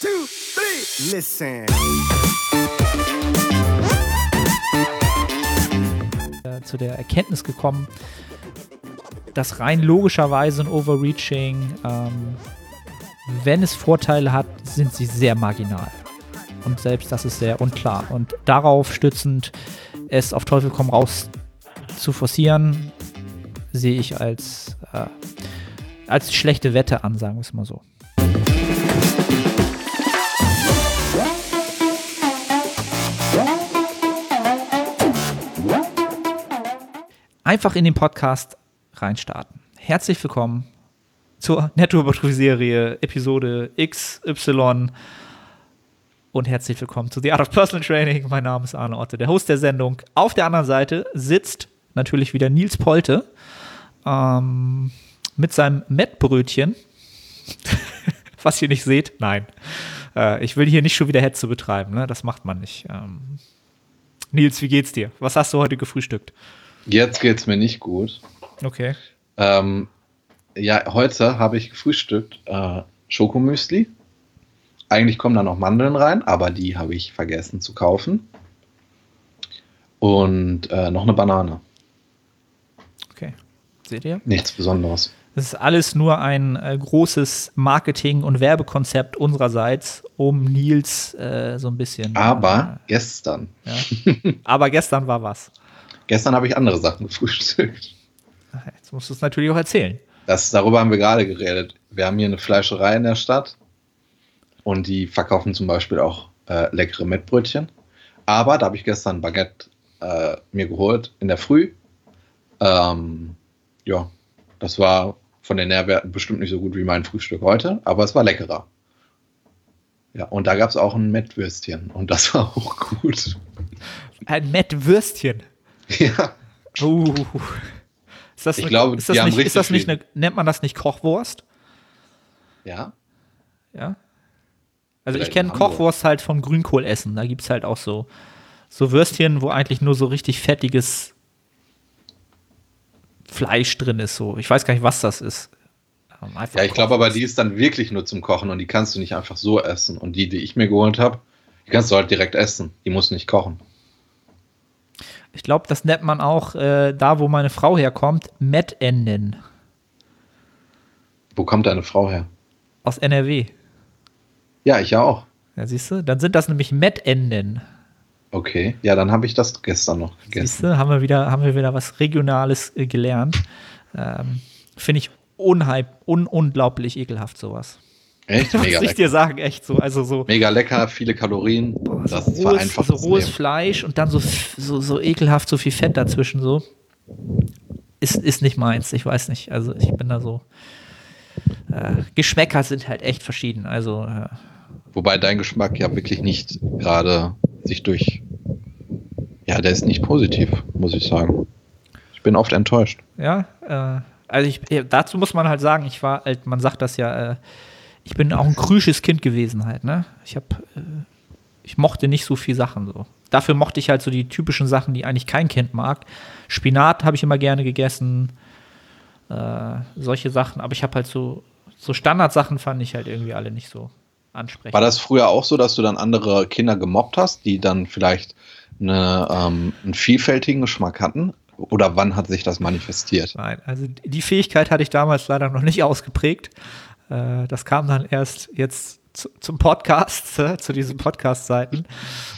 two, three. Listen. äh, zu der Erkenntnis gekommen, dass rein logischerweise ein Overreaching, ähm, wenn es Vorteile hat, sind sie sehr marginal. Und selbst das ist sehr unklar. Und darauf stützend, es auf Teufel komm raus zu forcieren, sehe ich als, äh, als schlechte Wette an, sagen wir es mal so. Einfach in den Podcast reinstarten. Herzlich willkommen zur Nettoüberprüfserie Episode XY und herzlich willkommen zu The Art of Personal Training. Mein Name ist Arne Otte, der Host der Sendung. Auf der anderen Seite sitzt natürlich wieder Nils Polte ähm, mit seinem Mettbrötchen, was ihr nicht seht. Nein, äh, ich will hier nicht schon wieder Hetze betreiben, ne? das macht man nicht. Ähm, Nils, wie geht's dir? Was hast du heute gefrühstückt? Jetzt geht's mir nicht gut. Okay. Ähm, ja, heute habe ich gefrühstückt äh, Schokomüsli. Eigentlich kommen da noch Mandeln rein, aber die habe ich vergessen zu kaufen. Und äh, noch eine Banane. Okay. Seht ihr? Nichts Besonderes. Das ist alles nur ein äh, großes Marketing- und Werbekonzept unsererseits, um Nils äh, so ein bisschen. Aber gestern. Ja. Aber gestern war was. Gestern habe ich andere Sachen gefrühstückt. Jetzt musst du es natürlich auch erzählen. Das, darüber haben wir gerade geredet. Wir haben hier eine Fleischerei in der Stadt und die verkaufen zum Beispiel auch äh, leckere Mettbrötchen. Aber da habe ich gestern ein Baguette äh, mir geholt in der Früh. Ähm, ja, das war von den Nährwerten bestimmt nicht so gut wie mein Frühstück heute, aber es war leckerer. Ja, und da gab es auch ein Mettwürstchen und das war auch gut. Ein Mettwürstchen. Ja. Uh. Ist das Ich eine, glaube, ist das nicht, ist das nicht eine, nennt man das nicht Kochwurst? Ja. Ja. Also ich kenne. Kochwurst halt vom Grünkohl essen. Da gibt es halt auch so, so Würstchen, wo eigentlich nur so richtig fettiges Fleisch drin ist. So. Ich weiß gar nicht, was das ist. Ähm, einfach Ja, ich glaube aber, die ist dann wirklich nur zum Kochen und die kannst du nicht einfach so essen. Und die, die ich mir geholt habe, die kannst du halt direkt essen. Die muss nicht kochen. Ich glaube, das nennt man auch äh, da, wo meine Frau herkommt, Mettenden Wo kommt deine Frau her? aus NRW. Ja, ich ja auch. Ja, siehst du? Dann sind das nämlich Mettenden. Okay, ja, dann habe ich das gestern noch Siehst gegessen. du, haben wir wieder, haben wir wieder was Regionales äh, gelernt. Ähm, Finde ich unheim, un unglaublich ekelhaft, sowas. Echt? Muss Mega ich dir lecker. sagen, echt so. Also so, Mega lecker, viele Kalorien. Das so rohes, vereinfacht so rohes Leben. Fleisch und dann so, so, so ekelhaft, so viel Fett dazwischen so. Ist, ist nicht meins, ich weiß nicht. Also ich bin da so. Äh, Geschmäcker sind halt echt verschieden. Also äh, Wobei dein Geschmack ja wirklich nicht gerade sich durch. Ja, der ist nicht positiv, muss ich sagen. Ich bin oft enttäuscht. Ja, äh, also ich, dazu muss man halt sagen, ich war halt, man sagt das ja, äh, ich bin auch ein krüsches Kind gewesen halt, ne? Ich habe, äh, ich mochte nicht so viel Sachen so. Dafür mochte ich halt so die typischen Sachen, die eigentlich kein Kind mag. Spinat habe ich immer gerne gegessen, äh, solche Sachen, aber ich habe halt so, so Standardsachen fand ich halt irgendwie alle nicht so ansprechend. War das früher auch so, dass du dann andere Kinder gemobbt hast, die dann vielleicht eine, ähm, einen vielfältigen Geschmack hatten? Oder wann hat sich das manifestiert? Nein, also die Fähigkeit hatte ich damals leider noch nicht ausgeprägt. Äh, das kam dann erst jetzt zu, zum Podcast, äh, zu diesen Podcast-Seiten.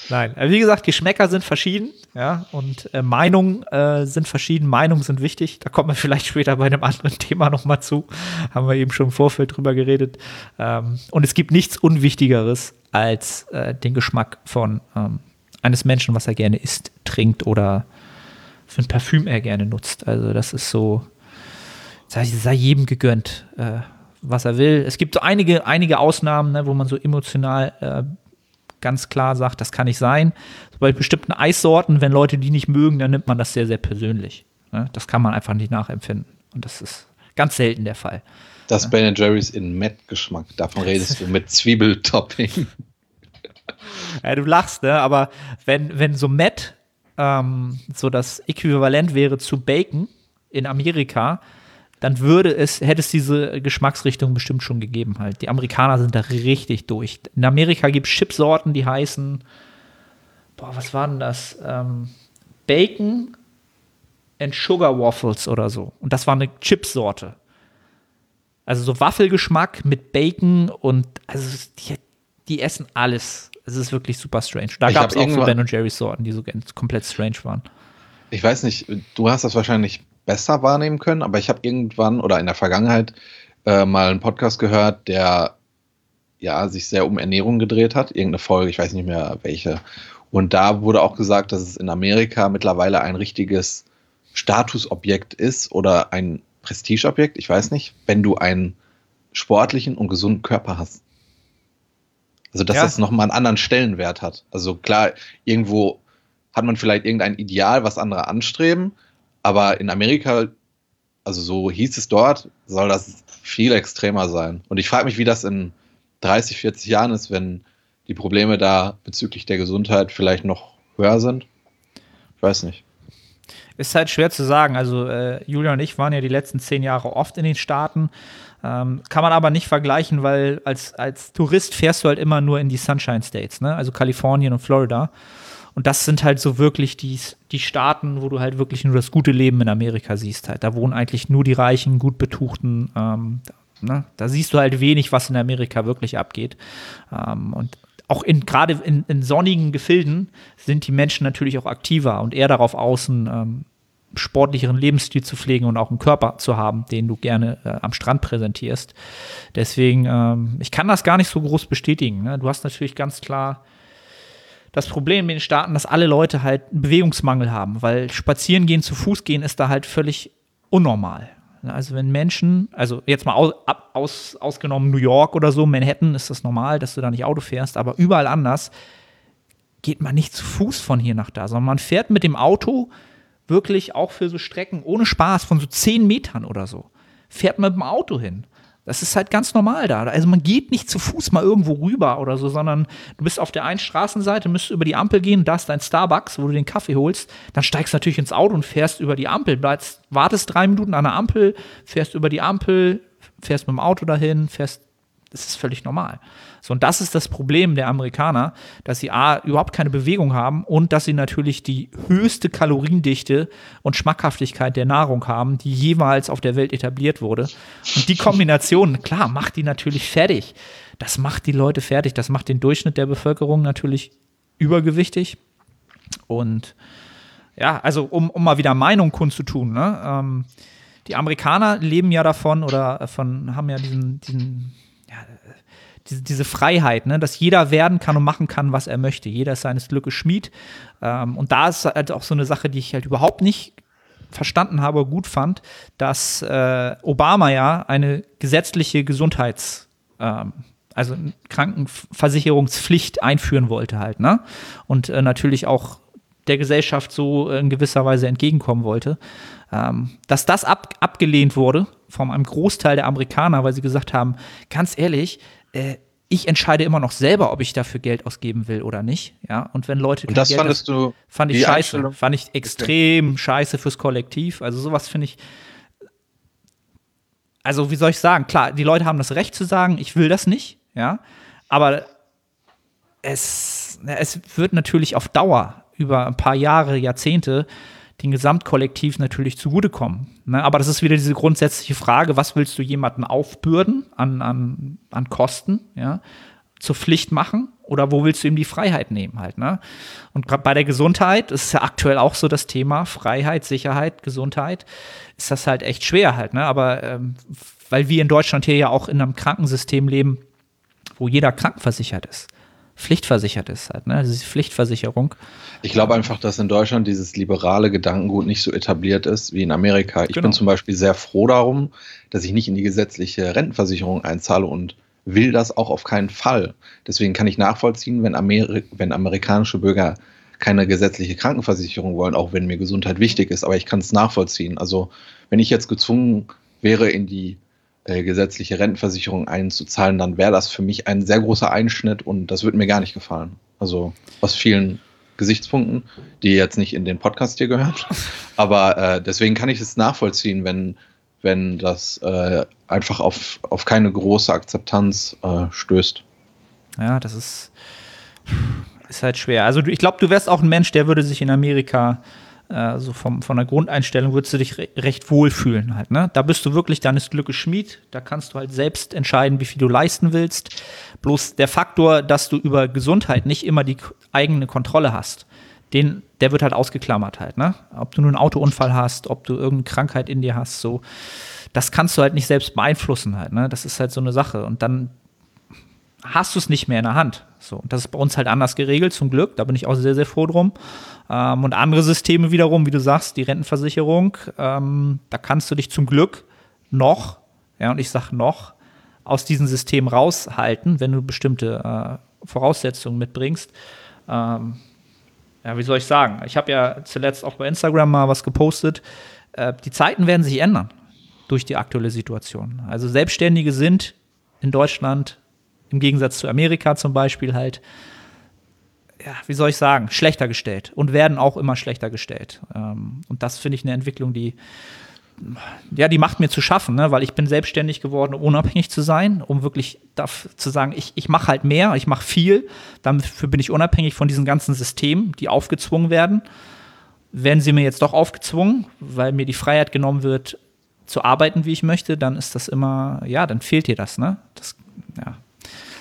Nein, äh, wie gesagt, Geschmäcker sind verschieden, ja, und äh, Meinungen äh, sind verschieden. Meinungen sind wichtig. Da kommen wir vielleicht später bei einem anderen Thema nochmal zu. Haben wir eben schon im Vorfeld drüber geredet. Ähm, und es gibt nichts Unwichtigeres als äh, den Geschmack von ähm, eines Menschen, was er gerne isst, trinkt oder für ein Parfüm er gerne nutzt. Also das ist so, sei, sei jedem gegönnt, äh, was er will. Es gibt so einige, einige Ausnahmen, ne, wo man so emotional äh, ganz klar sagt, das kann nicht sein. So bei bestimmten Eissorten, wenn Leute die nicht mögen, dann nimmt man das sehr, sehr persönlich. Ne? Das kann man einfach nicht nachempfinden. Und das ist ganz selten der Fall. Das Ben Jerry's in Met-Geschmack. Davon redest du mit Zwiebeltopping. Ja, du lachst, ne? aber wenn, wenn so Matt ähm, so das Äquivalent wäre zu Bacon in Amerika, dann würde es, hätte es diese Geschmacksrichtung bestimmt schon gegeben halt. Die Amerikaner sind da richtig durch. In Amerika gibt es Chipsorten, die heißen, boah, was war denn das? Ähm, Bacon and Sugar Waffles oder so. Und das war eine Chipsorte. Also so Waffelgeschmack mit Bacon und also die, die essen alles. Es ist wirklich super strange. Da gab es auch so Ben Jerry's Sorten, die so komplett strange waren. Ich weiß nicht, du hast das wahrscheinlich besser wahrnehmen können, aber ich habe irgendwann oder in der Vergangenheit äh, mal einen Podcast gehört, der ja sich sehr um Ernährung gedreht hat. Irgendeine Folge, ich weiß nicht mehr welche. Und da wurde auch gesagt, dass es in Amerika mittlerweile ein richtiges Statusobjekt ist oder ein Prestigeobjekt, ich weiß nicht, wenn du einen sportlichen und gesunden Körper hast. Also, dass ja. das nochmal einen anderen Stellenwert hat. Also klar, irgendwo hat man vielleicht irgendein Ideal, was andere anstreben, aber in Amerika, also so hieß es dort, soll das viel extremer sein. Und ich frage mich, wie das in 30, 40 Jahren ist, wenn die Probleme da bezüglich der Gesundheit vielleicht noch höher sind. Ich weiß nicht. Ist halt schwer zu sagen. Also äh, Julia und ich waren ja die letzten zehn Jahre oft in den Staaten. Ähm, kann man aber nicht vergleichen, weil als, als Tourist fährst du halt immer nur in die Sunshine States, ne? also Kalifornien und Florida. Und das sind halt so wirklich die, die Staaten, wo du halt wirklich nur das gute Leben in Amerika siehst. Halt. Da wohnen eigentlich nur die reichen, gut betuchten. Ähm, ne? Da siehst du halt wenig, was in Amerika wirklich abgeht. Ähm, und auch in gerade in, in, sonnigen Gefilden sind die Menschen natürlich auch aktiver und eher darauf außen, ähm, sportlicheren Lebensstil zu pflegen und auch einen Körper zu haben, den du gerne äh, am Strand präsentierst. Deswegen, ähm, ich kann das gar nicht so groß bestätigen. Ne? Du hast natürlich ganz klar das Problem in den Staaten, dass alle Leute halt einen Bewegungsmangel haben, weil spazieren gehen, zu Fuß gehen ist da halt völlig unnormal. Also wenn Menschen, also jetzt mal aus, aus, ausgenommen New York oder so, Manhattan ist das normal, dass du da nicht Auto fährst, aber überall anders geht man nicht zu Fuß von hier nach da, sondern man fährt mit dem Auto wirklich auch für so Strecken ohne Spaß von so zehn Metern oder so. Fährt man mit dem Auto hin. Das ist halt ganz normal da. Also man geht nicht zu Fuß mal irgendwo rüber oder so, sondern du bist auf der einen Straßenseite, müsstest über die Ampel gehen, da ist dein Starbucks, wo du den Kaffee holst, dann steigst du natürlich ins Auto und fährst über die Ampel, bleibst, wartest drei Minuten an der Ampel, fährst über die Ampel, fährst mit dem Auto dahin, fährst das ist völlig normal. So, und das ist das Problem der Amerikaner, dass sie A, überhaupt keine Bewegung haben und dass sie natürlich die höchste Kaloriendichte und Schmackhaftigkeit der Nahrung haben, die jemals auf der Welt etabliert wurde. Und die Kombination, klar, macht die natürlich fertig. Das macht die Leute fertig. Das macht den Durchschnitt der Bevölkerung natürlich übergewichtig. Und ja, also um, um mal wieder Meinung kundzutun, ne? Ähm, die Amerikaner leben ja davon oder von, haben ja diesen, diesen diese, diese Freiheit, ne, dass jeder werden kann und machen kann, was er möchte. Jeder ist seines Glückes Schmied. Ähm, und da ist halt auch so eine Sache, die ich halt überhaupt nicht verstanden habe, gut fand, dass äh, Obama ja eine gesetzliche Gesundheits- ähm, also Krankenversicherungspflicht einführen wollte halt, ne? Und äh, natürlich auch der Gesellschaft so in gewisser Weise entgegenkommen wollte. Ähm, dass das ab, abgelehnt wurde von einem Großteil der Amerikaner, weil sie gesagt haben, ganz ehrlich, äh, ich entscheide immer noch selber, ob ich dafür Geld ausgeben will oder nicht. Ja, und wenn Leute und das Geld fandest du fand ich scheiße, fand ich extrem scheiße fürs Kollektiv. Also sowas finde ich. Also wie soll ich sagen? Klar, die Leute haben das Recht zu sagen, ich will das nicht. Ja, aber es, es wird natürlich auf Dauer über ein paar Jahre, Jahrzehnte den Gesamtkollektiv natürlich zugutekommen. Ne? Aber das ist wieder diese grundsätzliche Frage, was willst du jemanden aufbürden an, an, an Kosten, ja, zur Pflicht machen oder wo willst du ihm die Freiheit nehmen halt, ne? Und gerade bei der Gesundheit ist ja aktuell auch so das Thema Freiheit, Sicherheit, Gesundheit, ist das halt echt schwer halt, ne? Aber ähm, weil wir in Deutschland hier ja auch in einem Krankensystem leben, wo jeder krankenversichert ist pflichtversichert ist halt, ne? Diese Pflichtversicherung. Ich glaube einfach, dass in Deutschland dieses liberale Gedankengut nicht so etabliert ist wie in Amerika. Ich genau. bin zum Beispiel sehr froh darum, dass ich nicht in die gesetzliche Rentenversicherung einzahle und will das auch auf keinen Fall. Deswegen kann ich nachvollziehen, wenn, Ameri wenn amerikanische Bürger keine gesetzliche Krankenversicherung wollen, auch wenn mir Gesundheit wichtig ist. Aber ich kann es nachvollziehen. Also wenn ich jetzt gezwungen wäre, in die äh, gesetzliche Rentenversicherung einzuzahlen, dann wäre das für mich ein sehr großer Einschnitt und das würde mir gar nicht gefallen. Also aus vielen Gesichtspunkten, die jetzt nicht in den Podcast hier gehören. Aber äh, deswegen kann ich es nachvollziehen, wenn wenn das äh, einfach auf, auf keine große Akzeptanz äh, stößt. Ja, das ist, ist halt schwer. Also ich glaube, du wärst auch ein Mensch, der würde sich in Amerika äh, so vom, von der Grundeinstellung würdest du dich re recht wohlfühlen halt, ne? Da bist du wirklich deines Glückes Schmied, da kannst du halt selbst entscheiden, wie viel du leisten willst. Bloß der Faktor, dass du über Gesundheit nicht immer die eigene Kontrolle hast, den, der wird halt ausgeklammert halt, ne? Ob du nur einen Autounfall hast, ob du irgendeine Krankheit in dir hast, so, das kannst du halt nicht selbst beeinflussen halt, ne? Das ist halt so eine Sache. Und dann hast du es nicht mehr in der Hand. So, und das ist bei uns halt anders geregelt, zum Glück. Da bin ich auch sehr, sehr froh drum. Ähm, und andere Systeme wiederum, wie du sagst, die Rentenversicherung, ähm, da kannst du dich zum Glück noch, ja, und ich sag noch, aus diesem System raushalten, wenn du bestimmte äh, Voraussetzungen mitbringst. Ähm, ja, wie soll ich sagen? Ich habe ja zuletzt auch bei Instagram mal was gepostet. Äh, die Zeiten werden sich ändern durch die aktuelle Situation. Also Selbstständige sind in Deutschland im Gegensatz zu Amerika zum Beispiel halt, ja, wie soll ich sagen, schlechter gestellt und werden auch immer schlechter gestellt. Ähm, und das finde ich eine Entwicklung, die, ja, die macht mir zu schaffen, ne? weil ich bin selbstständig geworden, um unabhängig zu sein, um wirklich zu sagen, ich, ich mache halt mehr, ich mache viel, dafür bin ich unabhängig von diesen ganzen Systemen, die aufgezwungen werden. Werden sie mir jetzt doch aufgezwungen, weil mir die Freiheit genommen wird, zu arbeiten, wie ich möchte, dann ist das immer, ja, dann fehlt dir das, ne? Das, ja,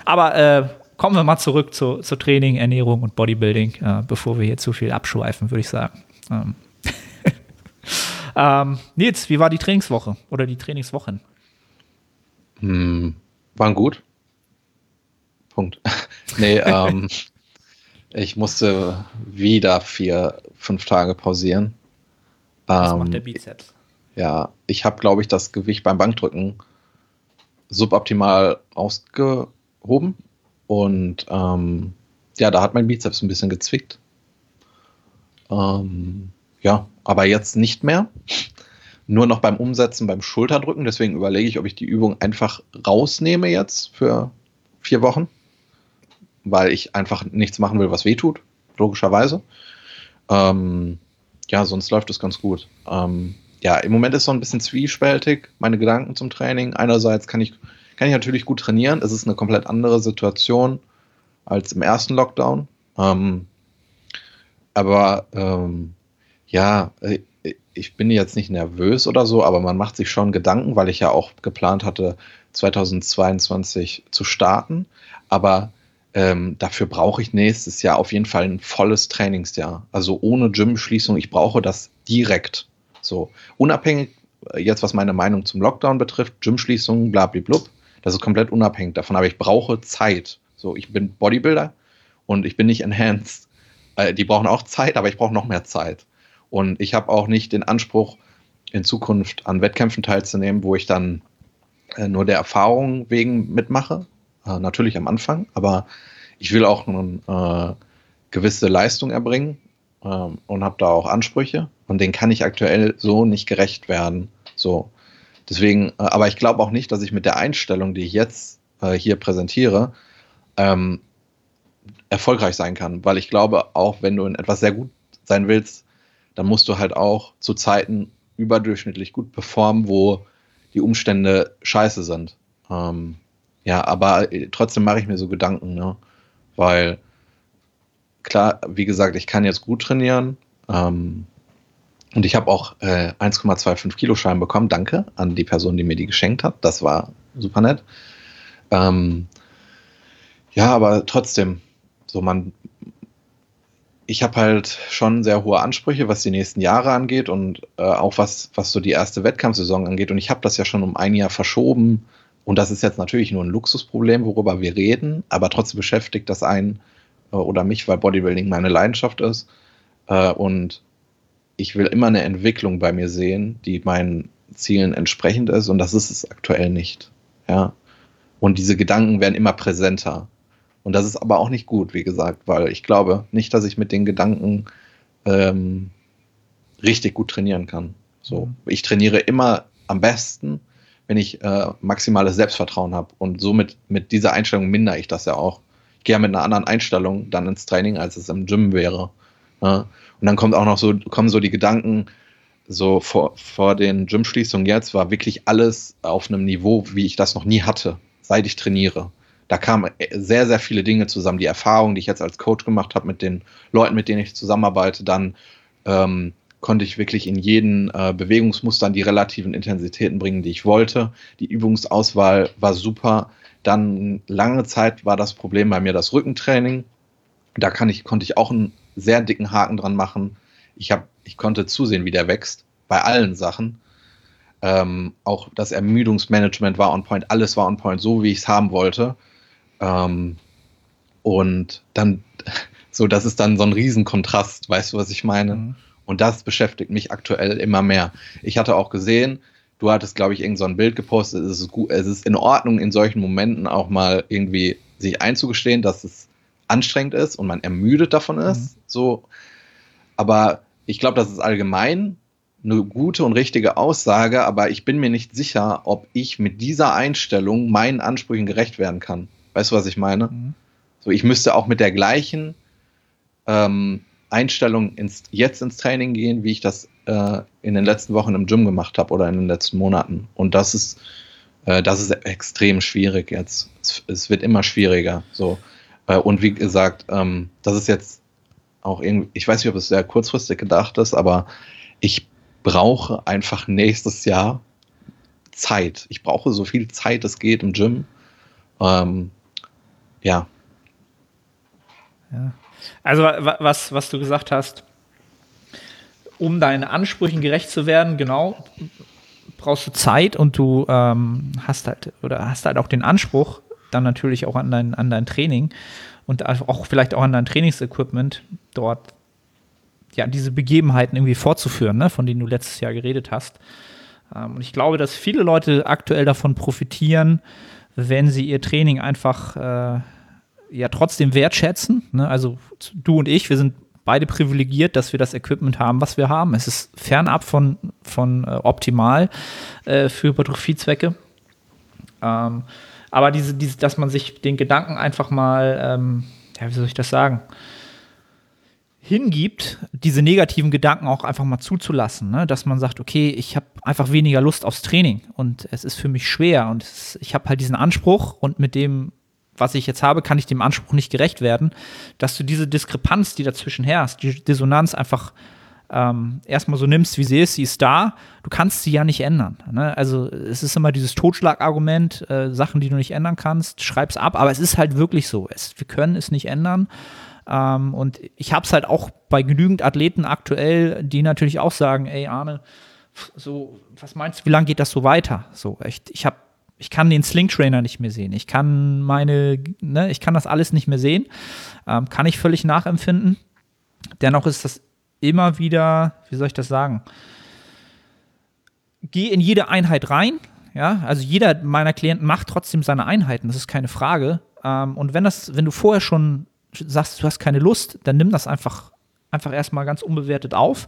aber äh, kommen wir mal zurück zu, zu Training, Ernährung und Bodybuilding, äh, bevor wir hier zu viel abschweifen, würde ich sagen. Ähm. ähm, Nils, wie war die Trainingswoche oder die Trainingswochen? Hm, waren gut. Punkt. nee, ähm, ich musste wieder vier, fünf Tage pausieren. Was macht der ähm, Bizeps? Ja, ich habe, glaube ich, das Gewicht beim Bankdrücken suboptimal ausge hoben. Und ähm, ja, da hat mein Bizeps ein bisschen gezwickt. Ähm, ja, aber jetzt nicht mehr. Nur noch beim Umsetzen, beim Schulterdrücken. Deswegen überlege ich, ob ich die Übung einfach rausnehme jetzt für vier Wochen. Weil ich einfach nichts machen will, was weh tut. Logischerweise. Ähm, ja, sonst läuft es ganz gut. Ähm, ja, im Moment ist so ein bisschen zwiespältig, meine Gedanken zum Training. Einerseits kann ich kann ich natürlich gut trainieren. Es ist eine komplett andere Situation als im ersten Lockdown. Ähm, aber ähm, ja, äh, ich bin jetzt nicht nervös oder so, aber man macht sich schon Gedanken, weil ich ja auch geplant hatte, 2022 zu starten. Aber ähm, dafür brauche ich nächstes Jahr auf jeden Fall ein volles Trainingsjahr. Also ohne Gym-Schließung. Ich brauche das direkt. So unabhängig äh, jetzt, was meine Meinung zum Lockdown betrifft, Gym-Schließungen, blablablub. Das ist komplett unabhängig davon, aber ich brauche Zeit. So, ich bin Bodybuilder und ich bin nicht enhanced. Äh, die brauchen auch Zeit, aber ich brauche noch mehr Zeit. Und ich habe auch nicht den Anspruch, in Zukunft an Wettkämpfen teilzunehmen, wo ich dann äh, nur der Erfahrung wegen mitmache. Äh, natürlich am Anfang, aber ich will auch eine äh, gewisse Leistung erbringen ähm, und habe da auch Ansprüche. Und denen kann ich aktuell so nicht gerecht werden. So. Deswegen, äh, aber ich glaube auch nicht, dass ich mit der Einstellung, die ich jetzt äh, hier präsentiere, ähm, erfolgreich sein kann, weil ich glaube, auch wenn du in etwas sehr gut sein willst, dann musst du halt auch zu Zeiten überdurchschnittlich gut performen, wo die Umstände scheiße sind. Ähm, ja, aber äh, trotzdem mache ich mir so Gedanken, ne? weil klar, wie gesagt, ich kann jetzt gut trainieren. Ähm, und ich habe auch äh, 1,25 Kilo Schein bekommen. Danke an die Person, die mir die geschenkt hat. Das war super nett. Ähm, ja, aber trotzdem, so man, ich habe halt schon sehr hohe Ansprüche, was die nächsten Jahre angeht und äh, auch was, was so die erste Wettkampfsaison angeht. Und ich habe das ja schon um ein Jahr verschoben. Und das ist jetzt natürlich nur ein Luxusproblem, worüber wir reden, aber trotzdem beschäftigt das einen äh, oder mich, weil Bodybuilding meine Leidenschaft ist. Äh, und ich will immer eine Entwicklung bei mir sehen, die meinen Zielen entsprechend ist und das ist es aktuell nicht. Ja. Und diese Gedanken werden immer präsenter. Und das ist aber auch nicht gut, wie gesagt, weil ich glaube nicht, dass ich mit den Gedanken ähm, richtig gut trainieren kann. So, mhm. ich trainiere immer am besten, wenn ich äh, maximales Selbstvertrauen habe. Und somit mit dieser Einstellung mindere ich das ja auch. Ich gehe ja mit einer anderen Einstellung dann ins Training, als es im Gym wäre. Ja. Und dann kommt auch noch so, kommen so die Gedanken, so vor, vor den Gymschließungen jetzt war wirklich alles auf einem Niveau, wie ich das noch nie hatte, seit ich trainiere. Da kamen sehr, sehr viele Dinge zusammen. Die Erfahrungen, die ich jetzt als Coach gemacht habe mit den Leuten, mit denen ich zusammenarbeite, dann ähm, konnte ich wirklich in jeden äh, Bewegungsmustern die relativen Intensitäten bringen, die ich wollte. Die Übungsauswahl war super. Dann lange Zeit war das Problem bei mir das Rückentraining. Da kann ich, konnte ich auch einen sehr dicken Haken dran machen. Ich, hab, ich konnte zusehen, wie der wächst, bei allen Sachen. Ähm, auch das Ermüdungsmanagement war on point, alles war on point, so wie ich es haben wollte. Ähm, und dann, so, das ist dann so ein Riesenkontrast, weißt du, was ich meine? Mhm. Und das beschäftigt mich aktuell immer mehr. Ich hatte auch gesehen, du hattest, glaube ich, irgend so ein Bild gepostet, es ist, gut, es ist in Ordnung, in solchen Momenten auch mal irgendwie sich einzugestehen, dass es anstrengend ist und man ermüdet davon ist. Mhm. So. Aber ich glaube, das ist allgemein eine gute und richtige Aussage, aber ich bin mir nicht sicher, ob ich mit dieser Einstellung meinen Ansprüchen gerecht werden kann. Weißt du, was ich meine? Mhm. So, ich müsste auch mit der gleichen ähm, Einstellung ins, jetzt ins Training gehen, wie ich das äh, in den letzten Wochen im Gym gemacht habe oder in den letzten Monaten. Und das ist, äh, das ist extrem schwierig jetzt. Es, es wird immer schwieriger. So. Äh, und wie gesagt, ähm, das ist jetzt auch irgendwie, ich weiß nicht, ob es sehr kurzfristig gedacht ist, aber ich brauche einfach nächstes Jahr Zeit. Ich brauche so viel Zeit, es geht im Gym. Ähm, ja. Ja. Also was, was du gesagt hast, um deinen Ansprüchen gerecht zu werden, genau, brauchst du Zeit und du ähm, hast halt oder hast halt auch den Anspruch, dann natürlich auch an dein, an dein Training und auch vielleicht auch an dein Trainingsequipment dort ja diese Begebenheiten irgendwie fortzuführen, ne, von denen du letztes Jahr geredet hast. Ähm, und ich glaube, dass viele Leute aktuell davon profitieren, wenn sie ihr Training einfach äh, ja trotzdem wertschätzen. Ne? Also du und ich, wir sind beide privilegiert, dass wir das Equipment haben, was wir haben. Es ist fernab von, von äh, optimal äh, für Hypertrophiezwecke. Ähm, aber diese, diese, dass man sich den Gedanken einfach mal, ähm, ja, wie soll ich das sagen, hingibt, diese negativen Gedanken auch einfach mal zuzulassen, ne? dass man sagt, okay, ich habe einfach weniger Lust aufs Training und es ist für mich schwer und es, ich habe halt diesen Anspruch und mit dem was ich jetzt habe, kann ich dem Anspruch nicht gerecht werden, dass du diese Diskrepanz, die dazwischen herrscht, die Dissonanz einfach ähm, erstmal so nimmst, wie sie ist, sie ist da, du kannst sie ja nicht ändern. Ne? Also es ist immer dieses Totschlagargument, äh, Sachen, die du nicht ändern kannst, schreib's ab, aber es ist halt wirklich so. Es, wir können es nicht ändern. Ähm, und ich habe es halt auch bei genügend Athleten aktuell, die natürlich auch sagen, ey Arne, so, was meinst du, wie lange geht das so weiter? So, echt, ich habe ich kann den Sling Trainer nicht mehr sehen. Ich kann meine, ne, ich kann das alles nicht mehr sehen. Ähm, kann ich völlig nachempfinden. Dennoch ist das immer wieder, wie soll ich das sagen? Geh in jede Einheit rein. Ja, also jeder meiner Klienten macht trotzdem seine Einheiten. Das ist keine Frage. Ähm, und wenn das, wenn du vorher schon sagst, du hast keine Lust, dann nimm das einfach, einfach erstmal ganz unbewertet auf.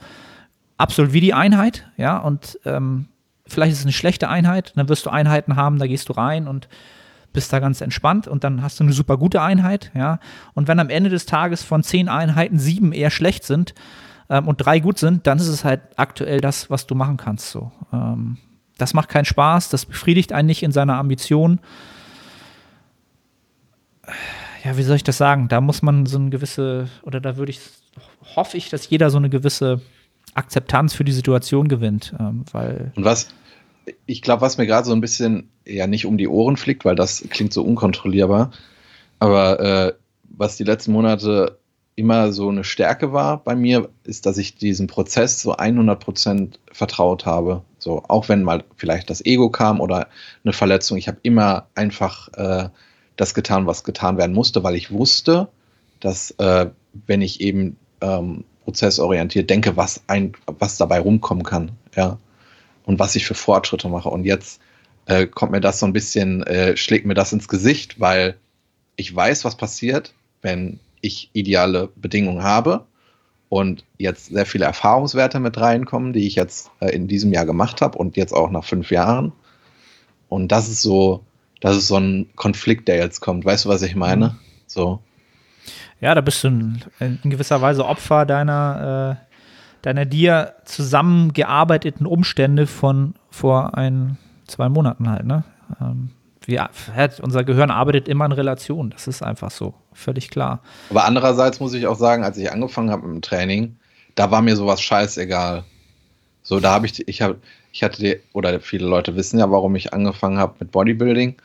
Absolvier die Einheit, ja, und ähm, vielleicht ist es eine schlechte Einheit, dann wirst du Einheiten haben, da gehst du rein und bist da ganz entspannt und dann hast du eine super gute Einheit, ja. Und wenn am Ende des Tages von zehn Einheiten sieben eher schlecht sind ähm, und drei gut sind, dann ist es halt aktuell das, was du machen kannst. So. Ähm, das macht keinen Spaß, das befriedigt einen nicht in seiner Ambition. Ja, wie soll ich das sagen? Da muss man so eine gewisse, oder da würde ich, hoffe ich, dass jeder so eine gewisse Akzeptanz für die Situation gewinnt. Ähm, weil und was, ich glaube, was mir gerade so ein bisschen ja nicht um die Ohren fliegt, weil das klingt so unkontrollierbar, aber äh, was die letzten Monate immer so eine Stärke war bei mir, ist, dass ich diesem Prozess so 100% vertraut habe. So, auch wenn mal vielleicht das Ego kam oder eine Verletzung, ich habe immer einfach äh, das getan, was getan werden musste, weil ich wusste, dass äh, wenn ich eben ähm, prozessorientiert denke, was ein, was dabei rumkommen kann, ja, und was ich für Fortschritte mache. Und jetzt äh, kommt mir das so ein bisschen, äh, schlägt mir das ins Gesicht, weil ich weiß, was passiert, wenn ich ideale Bedingungen habe und jetzt sehr viele Erfahrungswerte mit reinkommen, die ich jetzt äh, in diesem Jahr gemacht habe und jetzt auch nach fünf Jahren. Und das ist so, das ist so ein Konflikt, der jetzt kommt. Weißt du, was ich meine? Mhm. So. Ja, da bist du in, gewisser Weise Opfer deiner, deiner dir zusammengearbeiteten Umstände von vor ein, zwei Monaten halt, ne? Ähm, wir, unser Gehirn arbeitet immer in Relation. Das ist einfach so, völlig klar. Aber andererseits muss ich auch sagen, als ich angefangen habe mit dem Training, da war mir sowas scheißegal. So, da habe ich, ich habe, ich hatte, oder viele Leute wissen ja, warum ich angefangen habe mit Bodybuilding.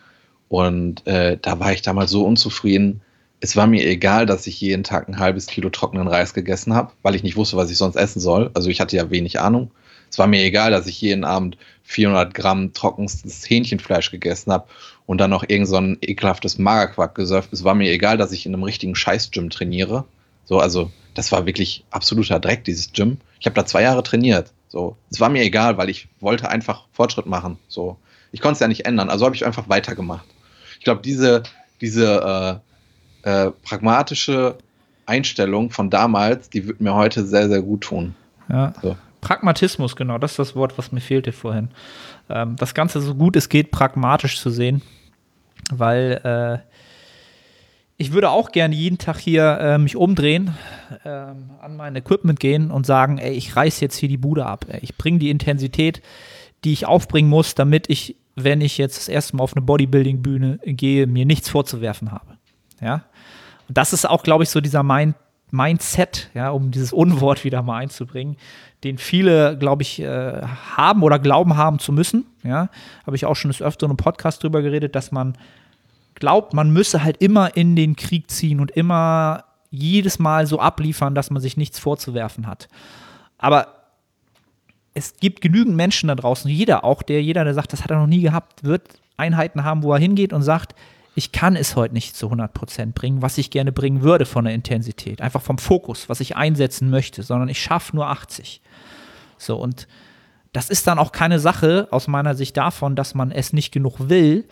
Und äh, da war ich damals so unzufrieden. Es war mir egal, dass ich jeden Tag ein halbes Kilo trockenen Reis gegessen habe, weil ich nicht wusste, was ich sonst essen soll. Also ich hatte ja wenig Ahnung. Es war mir egal, dass ich jeden Abend 400 Gramm trockenstes Hähnchenfleisch gegessen habe und dann noch irgend so ein ekelhaftes Magerquark gesurft. Es war mir egal, dass ich in einem richtigen Scheiß-Gym trainiere. So, also das war wirklich absoluter Dreck, dieses Gym. Ich habe da zwei Jahre trainiert. So, es war mir egal, weil ich wollte einfach Fortschritt machen. So, ich konnte es ja nicht ändern, also habe ich einfach weitergemacht. Ich glaube, diese, diese äh, äh, pragmatische Einstellung von damals, die wird mir heute sehr, sehr gut tun. Ja. So. Pragmatismus, genau, das ist das Wort, was mir fehlte vorhin. Ähm, das Ganze so gut es geht, pragmatisch zu sehen, weil äh, ich würde auch gerne jeden Tag hier äh, mich umdrehen, äh, an mein Equipment gehen und sagen, ey, ich reiß jetzt hier die Bude ab. Ey, ich bringe die Intensität, die ich aufbringen muss, damit ich, wenn ich jetzt das erste Mal auf eine Bodybuilding-Bühne gehe, mir nichts vorzuwerfen habe. Ja. Und das ist auch, glaube ich, so dieser Mind Mindset, ja, um dieses Unwort wieder mal einzubringen, den viele, glaube ich, äh, haben oder glauben haben zu müssen. Ja, habe ich auch schon des Öfteren im Podcast drüber geredet, dass man glaubt, man müsse halt immer in den Krieg ziehen und immer jedes Mal so abliefern, dass man sich nichts vorzuwerfen hat. Aber es gibt genügend Menschen da draußen, jeder, auch der, jeder, der sagt, das hat er noch nie gehabt, wird Einheiten haben, wo er hingeht und sagt, ich kann es heute nicht zu 100% bringen, was ich gerne bringen würde von der Intensität, einfach vom Fokus, was ich einsetzen möchte, sondern ich schaffe nur 80. So, und das ist dann auch keine Sache aus meiner Sicht davon, dass man es nicht genug will,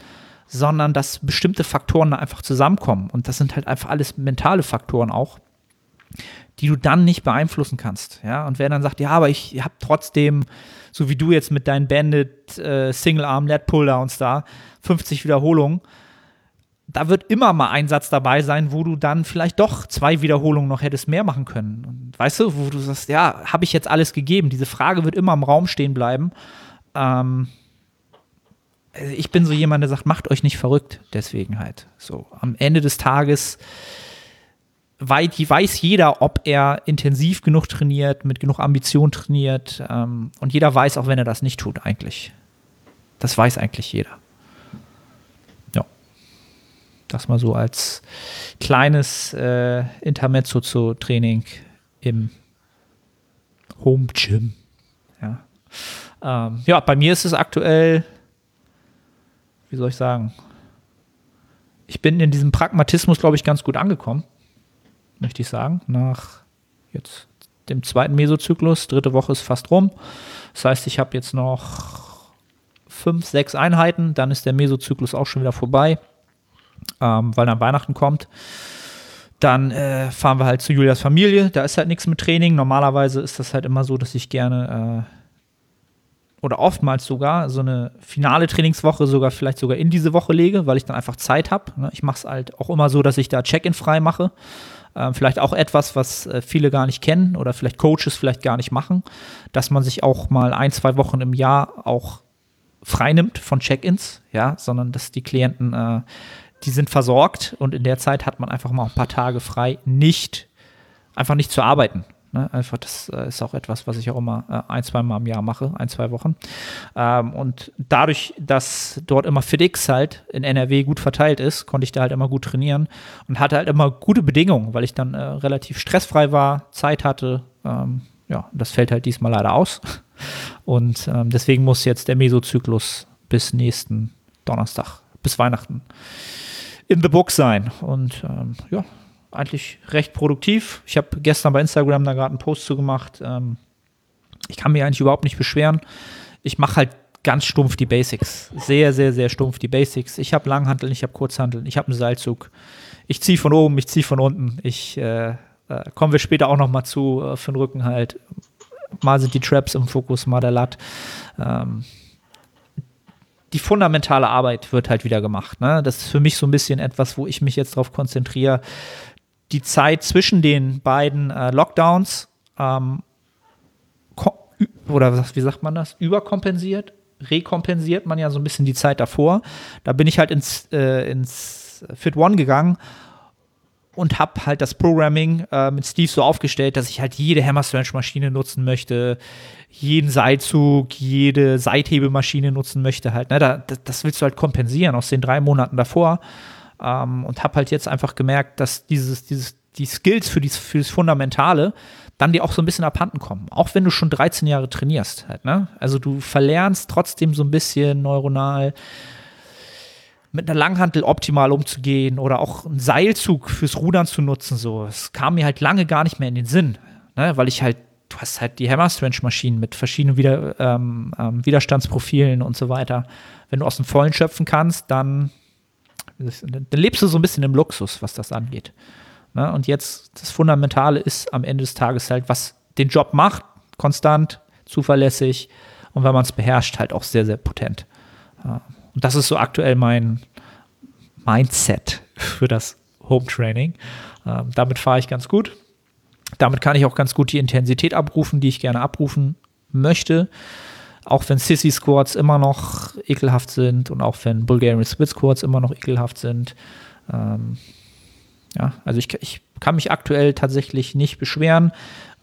sondern dass bestimmte Faktoren einfach zusammenkommen. Und das sind halt einfach alles mentale Faktoren auch, die du dann nicht beeinflussen kannst. Ja, und wer dann sagt, ja, aber ich habe trotzdem, so wie du jetzt mit deinen Bandit äh, Single Arm Net Pull Downs da, 50 Wiederholungen, da wird immer mal ein Satz dabei sein, wo du dann vielleicht doch zwei Wiederholungen noch hättest mehr machen können. Und weißt du, wo du sagst, ja, habe ich jetzt alles gegeben? Diese Frage wird immer im Raum stehen bleiben. Ähm, also ich bin so jemand, der sagt, macht euch nicht verrückt, deswegen halt. So, am Ende des Tages weiß jeder, ob er intensiv genug trainiert, mit genug Ambition trainiert. Ähm, und jeder weiß auch, wenn er das nicht tut, eigentlich. Das weiß eigentlich jeder. Das mal so als kleines äh, Intermezzo zu Training im Home Gym. Ja. Ähm, ja, bei mir ist es aktuell, wie soll ich sagen, ich bin in diesem Pragmatismus, glaube ich, ganz gut angekommen, möchte ich sagen. Nach jetzt dem zweiten Mesozyklus, dritte Woche ist fast rum. Das heißt, ich habe jetzt noch fünf, sechs Einheiten, dann ist der Mesozyklus auch schon wieder vorbei ähm, weil dann Weihnachten kommt. Dann äh, fahren wir halt zu Julias Familie. Da ist halt nichts mit Training. Normalerweise ist das halt immer so, dass ich gerne äh, oder oftmals sogar so eine finale Trainingswoche sogar vielleicht sogar in diese Woche lege, weil ich dann einfach Zeit habe. Ne? Ich mache es halt auch immer so, dass ich da Check-in frei mache. Ähm, vielleicht auch etwas, was äh, viele gar nicht kennen oder vielleicht Coaches vielleicht gar nicht machen, dass man sich auch mal ein, zwei Wochen im Jahr auch freinimmt von Check-ins, ja, sondern dass die Klienten äh, die sind versorgt und in der Zeit hat man einfach mal ein paar Tage frei, nicht, einfach nicht zu arbeiten. Ne? Einfach, das äh, ist auch etwas, was ich auch immer äh, ein, zwei Mal im Jahr mache, ein, zwei Wochen. Ähm, und dadurch, dass dort immer FitX halt in NRW gut verteilt ist, konnte ich da halt immer gut trainieren und hatte halt immer gute Bedingungen, weil ich dann äh, relativ stressfrei war, Zeit hatte. Ähm, ja, das fällt halt diesmal leider aus. Und ähm, deswegen muss jetzt der Mesozyklus bis nächsten Donnerstag, bis Weihnachten in the book sein. Und ähm, ja, eigentlich recht produktiv. Ich habe gestern bei Instagram da gerade einen Post zu gemacht. Ähm, ich kann mich eigentlich überhaupt nicht beschweren. Ich mache halt ganz stumpf die Basics. Sehr, sehr, sehr stumpf die Basics. Ich habe Langhanteln, ich habe Kurzhanteln, ich habe einen Seilzug. Ich ziehe von oben, ich ziehe von unten. Ich äh, äh, kommen wir später auch noch mal zu äh, für den Rücken halt. Mal sind die Traps im Fokus, mal der Lat. Ähm, die fundamentale Arbeit wird halt wieder gemacht. Ne? Das ist für mich so ein bisschen etwas, wo ich mich jetzt darauf konzentriere. Die Zeit zwischen den beiden äh, Lockdowns ähm, oder wie sagt man das, überkompensiert, rekompensiert man ja so ein bisschen die Zeit davor. Da bin ich halt ins, äh, ins Fit One gegangen und habe halt das Programming äh, mit Steve so aufgestellt, dass ich halt jede Hammer Strange Maschine nutzen möchte, jeden Seilzug, jede Seithebemaschine nutzen möchte halt. Ne? Da, das willst du halt kompensieren aus den drei Monaten davor ähm, und habe halt jetzt einfach gemerkt, dass dieses, dieses, die Skills für, dies, für das Fundamentale dann dir auch so ein bisschen abhanden kommen. Auch wenn du schon 13 Jahre trainierst halt, ne? Also du verlernst trotzdem so ein bisschen neuronal mit einer Langhantel optimal umzugehen oder auch einen Seilzug fürs Rudern zu nutzen. So, es kam mir halt lange gar nicht mehr in den Sinn, ne? weil ich halt, du hast halt die Hammer Strange Maschinen mit verschiedenen Wider, ähm, ähm, Widerstandsprofilen und so weiter. Wenn du aus dem Vollen schöpfen kannst, dann, dann lebst du so ein bisschen im Luxus, was das angeht. Ne? Und jetzt das Fundamentale ist am Ende des Tages halt, was den Job macht, konstant, zuverlässig und wenn man es beherrscht, halt auch sehr, sehr potent. Ja. Und das ist so aktuell mein Mindset für das Home Training. Ähm, damit fahre ich ganz gut. Damit kann ich auch ganz gut die Intensität abrufen, die ich gerne abrufen möchte. Auch wenn Sissy Squats immer noch ekelhaft sind und auch wenn Bulgarian Split Squats immer noch ekelhaft sind. Ähm, ja, also ich, ich kann mich aktuell tatsächlich nicht beschweren,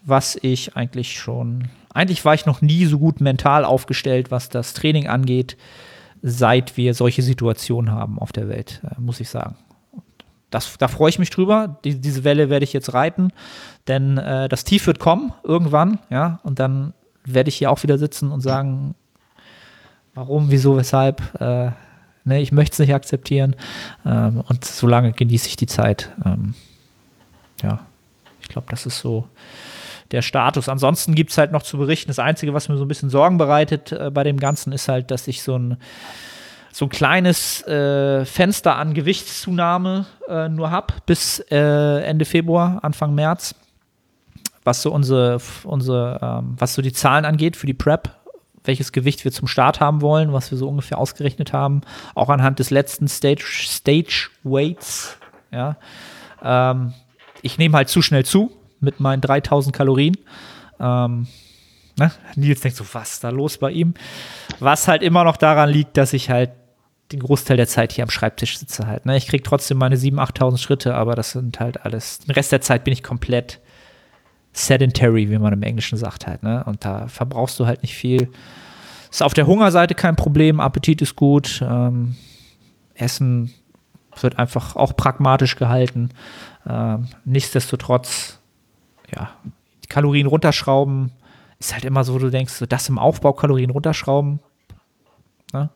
was ich eigentlich schon. Eigentlich war ich noch nie so gut mental aufgestellt, was das Training angeht seit wir solche Situationen haben auf der Welt, äh, muss ich sagen. Das, da freue ich mich drüber. Die, diese Welle werde ich jetzt reiten, denn äh, das Tief wird kommen irgendwann, ja, und dann werde ich hier auch wieder sitzen und sagen, warum, wieso, weshalb. Äh, ne, ich möchte es nicht akzeptieren. Ähm, und solange genieße ich die Zeit. Ähm, ja, ich glaube, das ist so der Status. Ansonsten gibt es halt noch zu berichten. Das Einzige, was mir so ein bisschen Sorgen bereitet äh, bei dem Ganzen, ist halt, dass ich so ein, so ein kleines äh, Fenster an Gewichtszunahme äh, nur habe bis äh, Ende Februar, Anfang März. Was so unsere, unsere ähm, was so die Zahlen angeht für die Prep, welches Gewicht wir zum Start haben wollen, was wir so ungefähr ausgerechnet haben, auch anhand des letzten Stage, Stage Weights. Ja. Ähm, ich nehme halt zu schnell zu, mit meinen 3000 Kalorien. Ähm, ne? Nils denkt so, was ist da los bei ihm? Was halt immer noch daran liegt, dass ich halt den Großteil der Zeit hier am Schreibtisch sitze halt. Ne? Ich kriege trotzdem meine 7.000, 8.000 Schritte, aber das sind halt alles, den Rest der Zeit bin ich komplett sedentary, wie man im Englischen sagt halt. Ne? Und da verbrauchst du halt nicht viel. Ist auf der Hungerseite kein Problem, Appetit ist gut, ähm, Essen wird einfach auch pragmatisch gehalten. Ähm, nichtsdestotrotz ja, Kalorien runterschrauben ist halt immer so, du denkst, so das im Aufbau Kalorien runterschrauben. Ne?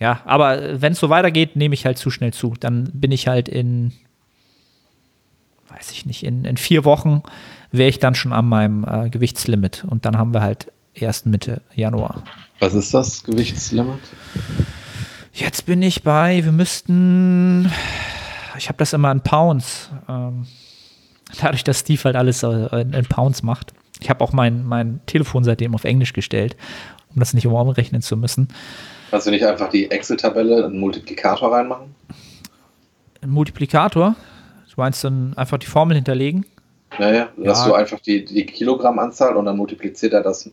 Ja, aber wenn es so weitergeht, nehme ich halt zu schnell zu. Dann bin ich halt in, weiß ich nicht, in, in vier Wochen wäre ich dann schon an meinem äh, Gewichtslimit. Und dann haben wir halt erst Mitte Januar. Was ist das Gewichtslimit? Jetzt bin ich bei, wir müssten, ich habe das immer in Pounds. Ähm, dadurch, dass Steve halt alles äh, in, Pounds macht. Ich habe auch mein, mein Telefon seitdem auf Englisch gestellt, um das nicht umrechnen zu müssen. Kannst du nicht einfach die Excel-Tabelle einen Multiplikator reinmachen? Ein Multiplikator? Du meinst dann einfach die Formel hinterlegen? Naja, ja. hast du einfach die, die Kilogrammanzahl und dann multipliziert er das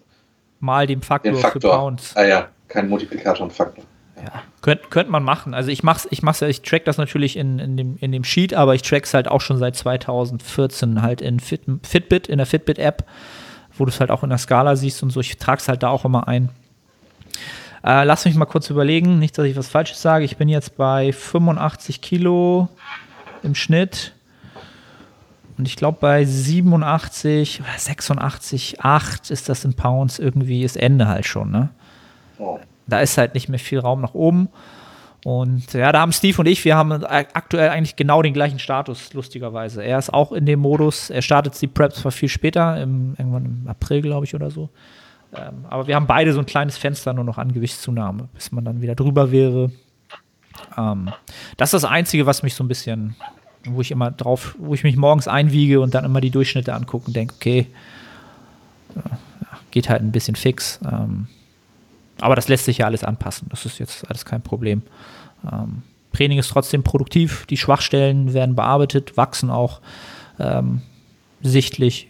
mal dem Faktor, den Faktor. für Pounds. Ah ja, kein Multiplikator und Faktor. Ja, könnte könnt man machen. Also ich mach's, ich mach's, ich track das natürlich in, in, dem, in dem Sheet, aber ich track's halt auch schon seit 2014 halt in Fit, Fitbit, in der Fitbit-App, wo du es halt auch in der Skala siehst und so. Ich trag's halt da auch immer ein. Äh, lass mich mal kurz überlegen, nicht, dass ich was Falsches sage. Ich bin jetzt bei 85 Kilo im Schnitt. Und ich glaube, bei 87 oder 86, 8 ist das in Pounds irgendwie, ist Ende halt schon, ne? Oh. Da ist halt nicht mehr viel Raum nach oben. Und ja, da haben Steve und ich, wir haben aktuell eigentlich genau den gleichen Status, lustigerweise. Er ist auch in dem Modus, er startet die Preps zwar viel später, im, irgendwann im April, glaube ich, oder so. Ähm, aber wir haben beide so ein kleines Fenster nur noch an Gewichtszunahme, bis man dann wieder drüber wäre. Ähm, das ist das Einzige, was mich so ein bisschen, wo ich immer drauf, wo ich mich morgens einwiege und dann immer die Durchschnitte angucke und denke, okay, ja, geht halt ein bisschen fix. Ähm, aber das lässt sich ja alles anpassen. Das ist jetzt alles kein Problem. Ähm, Training ist trotzdem produktiv. Die Schwachstellen werden bearbeitet, wachsen auch ähm, sichtlich.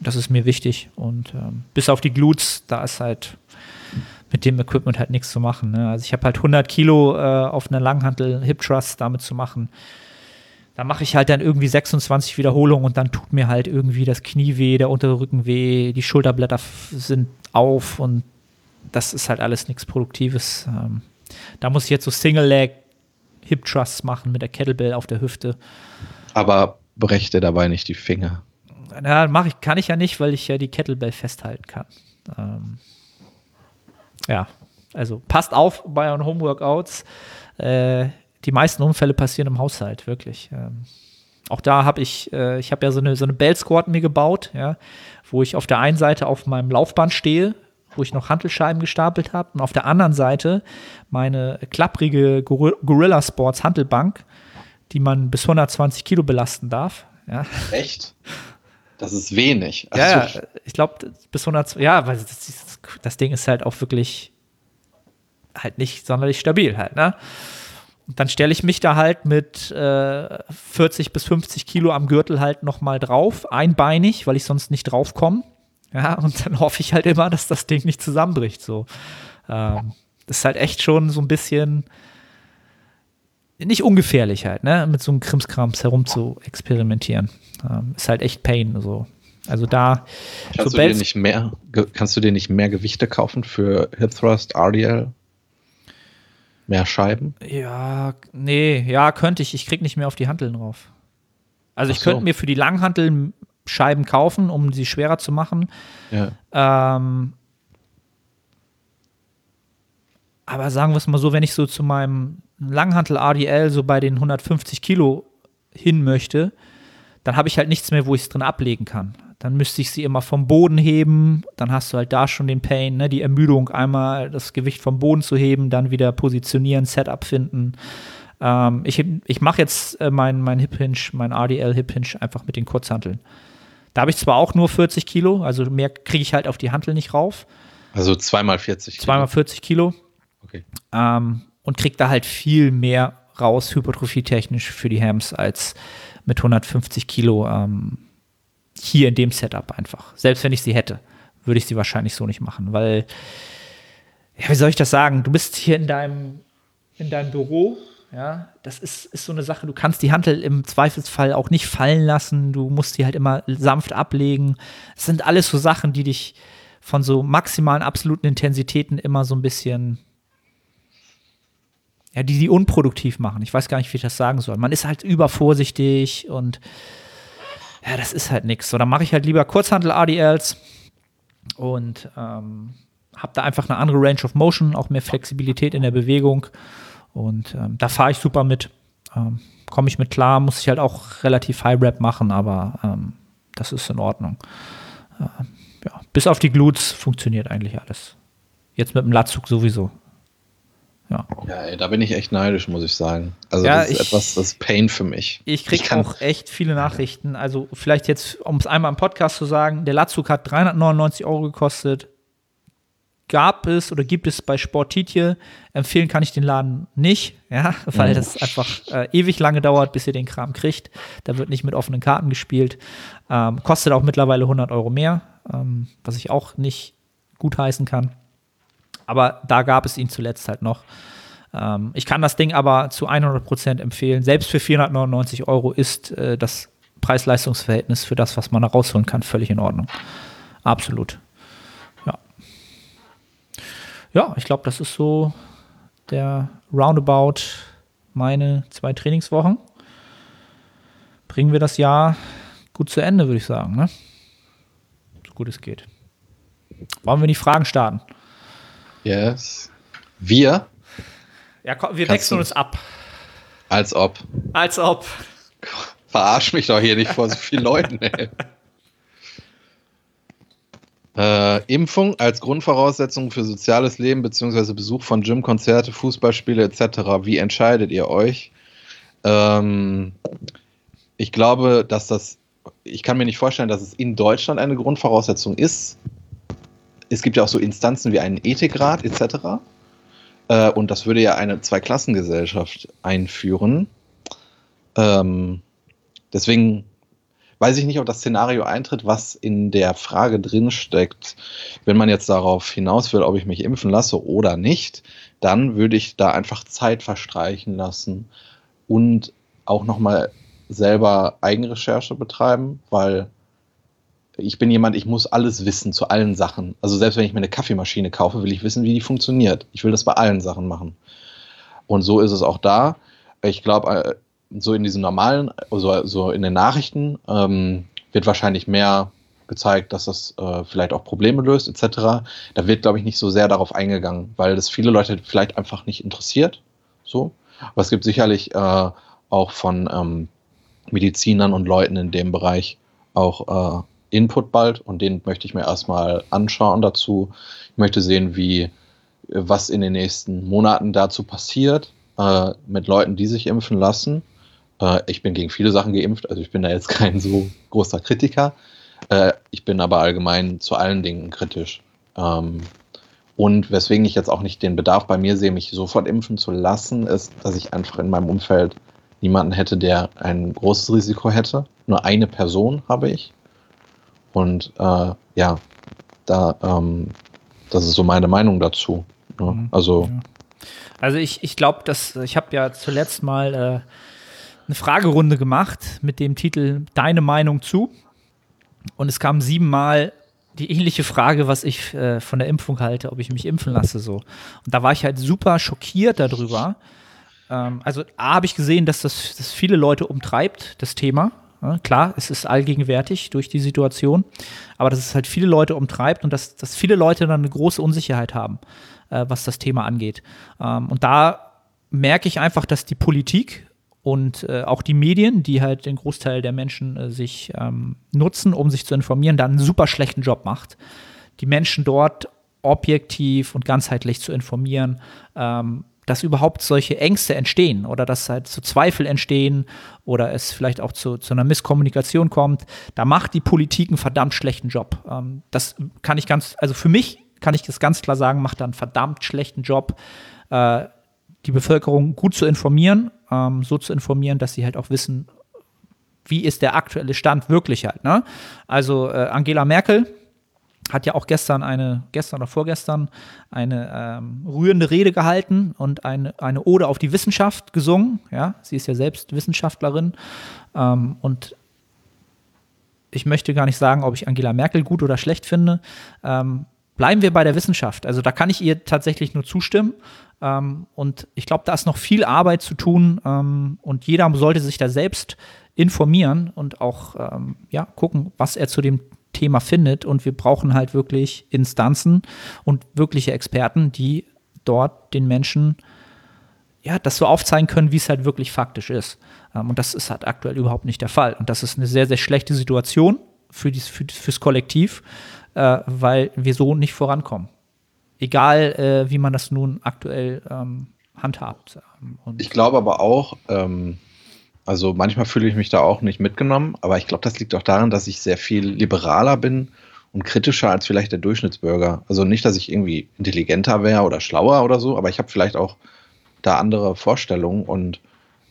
das ist mir wichtig. Und ähm, bis auf die Glutes, da ist halt mit dem Equipment halt nichts zu machen. Ne? Also ich habe halt 100 Kilo äh, auf einer Langhantel Hip Thrust damit zu machen. Da mache ich halt dann irgendwie 26 Wiederholungen und dann tut mir halt irgendwie das Knie weh, der untere Rücken weh, die Schulterblätter sind auf und das ist halt alles nichts Produktives. Ähm, da muss ich jetzt so Single Leg Hip Thrusts machen mit der Kettlebell auf der Hüfte. Aber brechte dabei nicht die Finger. Na, mache ich, kann ich ja nicht, weil ich ja die Kettlebell festhalten kann. Ähm, ja, also passt auf bei euren Homeworkouts. Äh, die meisten Unfälle passieren im Haushalt, wirklich. Ähm, auch da habe ich, äh, ich habe ja so eine, so eine Bell Squad mir gebaut, ja, wo ich auf der einen Seite auf meinem Laufband stehe, wo ich noch Hantelscheiben gestapelt habe und auf der anderen Seite meine klapprige Gorilla Sports Hantelbank, die man bis 120 Kilo belasten darf. Ja. Echt? Das ist wenig. Also ja, ich glaube bis 100, ja, weil das, das, Ding ist halt auch wirklich halt nicht sonderlich stabil halt, ne? Und dann stelle ich mich da halt mit äh, 40 bis 50 Kilo am Gürtel halt nochmal drauf, einbeinig, weil ich sonst nicht draufkomme. Ja, und dann hoffe ich halt immer, dass das Ding nicht zusammenbricht. So. Ähm, das ist halt echt schon so ein bisschen nicht ungefährlich halt, ne, mit so einem Krimskrams herum zu experimentieren. Ähm, ist halt echt Pain. So. Also da. Kannst, so du dir nicht mehr, kannst du dir nicht mehr Gewichte kaufen für Hip Thrust, RDL? Mehr Scheiben? Ja, nee, ja, könnte ich. Ich krieg nicht mehr auf die Hanteln drauf. Also Ach ich könnte mir für die Langhanteln Scheiben kaufen, um sie schwerer zu machen. Ja. Ähm, aber sagen wir es mal so, wenn ich so zu meinem Langhantel ADL so bei den 150 Kilo hin möchte, dann habe ich halt nichts mehr, wo ich es drin ablegen kann. Dann müsste ich sie immer vom Boden heben, dann hast du halt da schon den Pain, ne? die Ermüdung, einmal das Gewicht vom Boden zu heben, dann wieder positionieren, Setup finden. Ähm, ich ich mache jetzt äh, mein, mein Hip Hinge, mein RDL Hip Hinge einfach mit den Kurzhanteln. Da habe ich zwar auch nur 40 Kilo, also mehr kriege ich halt auf die Hantel nicht rauf. Also zweimal 40 Kilo. Zweimal 40 Kilo. Okay. Ähm, und kriege da halt viel mehr raus, hypertrophietechnisch für die Hams, als mit 150 Kilo ähm, hier in dem Setup einfach. Selbst wenn ich sie hätte, würde ich sie wahrscheinlich so nicht machen, weil, ja, wie soll ich das sagen? Du bist hier in deinem, in deinem Büro, ja, das ist, ist so eine Sache, du kannst die Hantel im Zweifelsfall auch nicht fallen lassen, du musst die halt immer sanft ablegen. Es sind alles so Sachen, die dich von so maximalen absoluten Intensitäten immer so ein bisschen ja, die die unproduktiv machen. Ich weiß gar nicht, wie ich das sagen soll. Man ist halt übervorsichtig und ja, das ist halt nichts. So, dann mache ich halt lieber Kurzhandel-ADLs und ähm, habe da einfach eine andere Range of Motion, auch mehr Flexibilität in der Bewegung. Und ähm, da fahre ich super mit. Ähm, Komme ich mit klar, muss ich halt auch relativ High Rap machen, aber ähm, das ist in Ordnung. Äh, ja, bis auf die Glutes funktioniert eigentlich alles. Jetzt mit dem Latzug sowieso. Ja. ja, ey, da bin ich echt neidisch, muss ich sagen. Also ja, das ist ich, etwas, das ist Pain für mich. Ich kriege auch echt viele Nachrichten. Also vielleicht jetzt, um es einmal im Podcast zu sagen, der Latzug hat 399 Euro gekostet. Gab es oder gibt es bei Sportitje. Empfehlen kann ich den Laden nicht, ja, weil mhm. das einfach äh, ewig lange dauert, bis ihr den Kram kriegt. Da wird nicht mit offenen Karten gespielt. Ähm, kostet auch mittlerweile 100 Euro mehr, ähm, was ich auch nicht gutheißen kann. Aber da gab es ihn zuletzt halt noch. Ähm, ich kann das Ding aber zu 100% empfehlen. Selbst für 499 Euro ist äh, das Preis-Leistungs-Verhältnis für das, was man da rausholen kann, völlig in Ordnung. Absolut. Ja. Ich glaube, das ist so der Roundabout meine zwei Trainingswochen. Bringen wir das Jahr gut zu Ende, würde ich sagen. Ne? So gut es geht. Wollen wir die Fragen starten? Yes. Wir? Ja, komm, wir wechseln uns ab. Als ob. Als ob. Verarsch mich doch hier nicht vor so vielen Leuten, ey. Äh, Impfung als Grundvoraussetzung für soziales Leben bzw. Besuch von Gym, Konzerte, Fußballspiele etc. Wie entscheidet ihr euch? Ähm, ich glaube, dass das, ich kann mir nicht vorstellen, dass es in Deutschland eine Grundvoraussetzung ist es gibt ja auch so Instanzen wie einen Ethikrat etc. Äh, und das würde ja eine Zweiklassengesellschaft einführen. Ähm, deswegen weiß ich nicht, ob das Szenario eintritt, was in der Frage drinsteckt. Wenn man jetzt darauf hinaus will, ob ich mich impfen lasse oder nicht, dann würde ich da einfach Zeit verstreichen lassen und auch nochmal selber Eigenrecherche betreiben, weil ich bin jemand, ich muss alles wissen zu allen Sachen. Also selbst wenn ich mir eine Kaffeemaschine kaufe, will ich wissen, wie die funktioniert. Ich will das bei allen Sachen machen. Und so ist es auch da. Ich glaube, äh, so in diesen normalen, also so in den Nachrichten ähm, wird wahrscheinlich mehr gezeigt, dass das äh, vielleicht auch Probleme löst, etc. Da wird, glaube ich, nicht so sehr darauf eingegangen, weil das viele Leute vielleicht einfach nicht interessiert. So. Aber es gibt sicherlich äh, auch von ähm, Medizinern und Leuten in dem Bereich auch äh, Input bald und den möchte ich mir erstmal anschauen dazu. Ich möchte sehen, wie was in den nächsten Monaten dazu passiert äh, mit Leuten, die sich impfen lassen. Äh, ich bin gegen viele Sachen geimpft, also ich bin da jetzt kein so großer Kritiker. Äh, ich bin aber allgemein zu allen Dingen kritisch. Ähm, und weswegen ich jetzt auch nicht den Bedarf bei mir sehe, mich sofort impfen zu lassen, ist, dass ich einfach in meinem Umfeld niemanden hätte, der ein großes Risiko hätte. Nur eine Person habe ich. Und äh, ja, da, ähm, das ist so meine Meinung dazu. Ne? Mhm. Also, also ich, ich glaube, dass ich habe ja zuletzt mal äh, eine Fragerunde gemacht mit dem Titel Deine Meinung zu. Und es kam siebenmal die ähnliche Frage, was ich äh, von der Impfung halte, ob ich mich impfen lasse. So. Und da war ich halt super schockiert darüber. Ähm, also A habe ich gesehen, dass das dass viele Leute umtreibt, das Thema. Ja, klar, es ist allgegenwärtig durch die Situation, aber dass es halt viele Leute umtreibt und dass, dass viele Leute dann eine große Unsicherheit haben, äh, was das Thema angeht. Ähm, und da merke ich einfach, dass die Politik und äh, auch die Medien, die halt den Großteil der Menschen äh, sich ähm, nutzen, um sich zu informieren, da einen super schlechten Job macht. Die Menschen dort objektiv und ganzheitlich zu informieren, ähm, dass überhaupt solche Ängste entstehen oder dass halt zu Zweifel entstehen oder es vielleicht auch zu, zu einer Misskommunikation kommt, da macht die Politik einen verdammt schlechten Job. Ähm, das kann ich ganz, also für mich kann ich das ganz klar sagen, macht da einen verdammt schlechten Job, äh, die Bevölkerung gut zu informieren, ähm, so zu informieren, dass sie halt auch wissen, wie ist der aktuelle Stand wirklich halt. Ne? Also äh, Angela Merkel, hat ja auch gestern eine, gestern oder vorgestern, eine ähm, rührende Rede gehalten und eine, eine Ode auf die Wissenschaft gesungen. Ja, sie ist ja selbst Wissenschaftlerin. Ähm, und ich möchte gar nicht sagen, ob ich Angela Merkel gut oder schlecht finde. Ähm, bleiben wir bei der Wissenschaft. Also da kann ich ihr tatsächlich nur zustimmen. Ähm, und ich glaube, da ist noch viel Arbeit zu tun. Ähm, und jeder sollte sich da selbst informieren und auch ähm, ja, gucken, was er zu dem Thema findet. Und wir brauchen halt wirklich Instanzen und wirkliche Experten, die dort den Menschen ja, das so aufzeigen können, wie es halt wirklich faktisch ist. Ähm, und das ist halt aktuell überhaupt nicht der Fall. Und das ist eine sehr, sehr schlechte Situation für dies, für, fürs Kollektiv, äh, weil wir so nicht vorankommen. Egal, äh, wie man das nun aktuell ähm, handhabt. Und ich glaube aber auch, ähm, also manchmal fühle ich mich da auch nicht mitgenommen, aber ich glaube, das liegt auch daran, dass ich sehr viel liberaler bin und kritischer als vielleicht der Durchschnittsbürger. Also nicht, dass ich irgendwie intelligenter wäre oder schlauer oder so, aber ich habe vielleicht auch da andere Vorstellungen und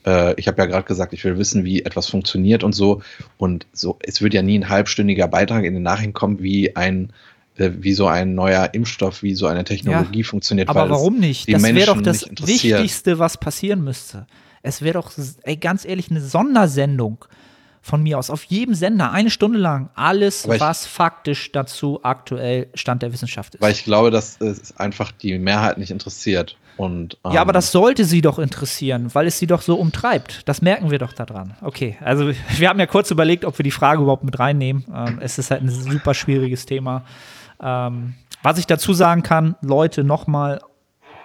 äh, ich habe ja gerade gesagt, ich will wissen, wie etwas funktioniert und so. Und so, es wird ja nie ein halbstündiger Beitrag in den Nachrichten kommen, wie ein äh, wie so ein neuer Impfstoff, wie so eine Technologie ja, funktioniert. Aber warum nicht? Das wäre doch das Wichtigste, was passieren müsste. Es wäre doch, ey, ganz ehrlich, eine Sondersendung von mir aus, auf jedem Sender, eine Stunde lang, alles, ich, was faktisch dazu aktuell Stand der Wissenschaft ist. Weil ich glaube, dass es einfach die Mehrheit nicht interessiert. Und, ähm, ja, aber das sollte sie doch interessieren, weil es sie doch so umtreibt. Das merken wir doch daran. Okay, also wir haben ja kurz überlegt, ob wir die Frage überhaupt mit reinnehmen. Ähm, es ist halt ein super schwieriges Thema. Ähm, was ich dazu sagen kann, Leute, nochmal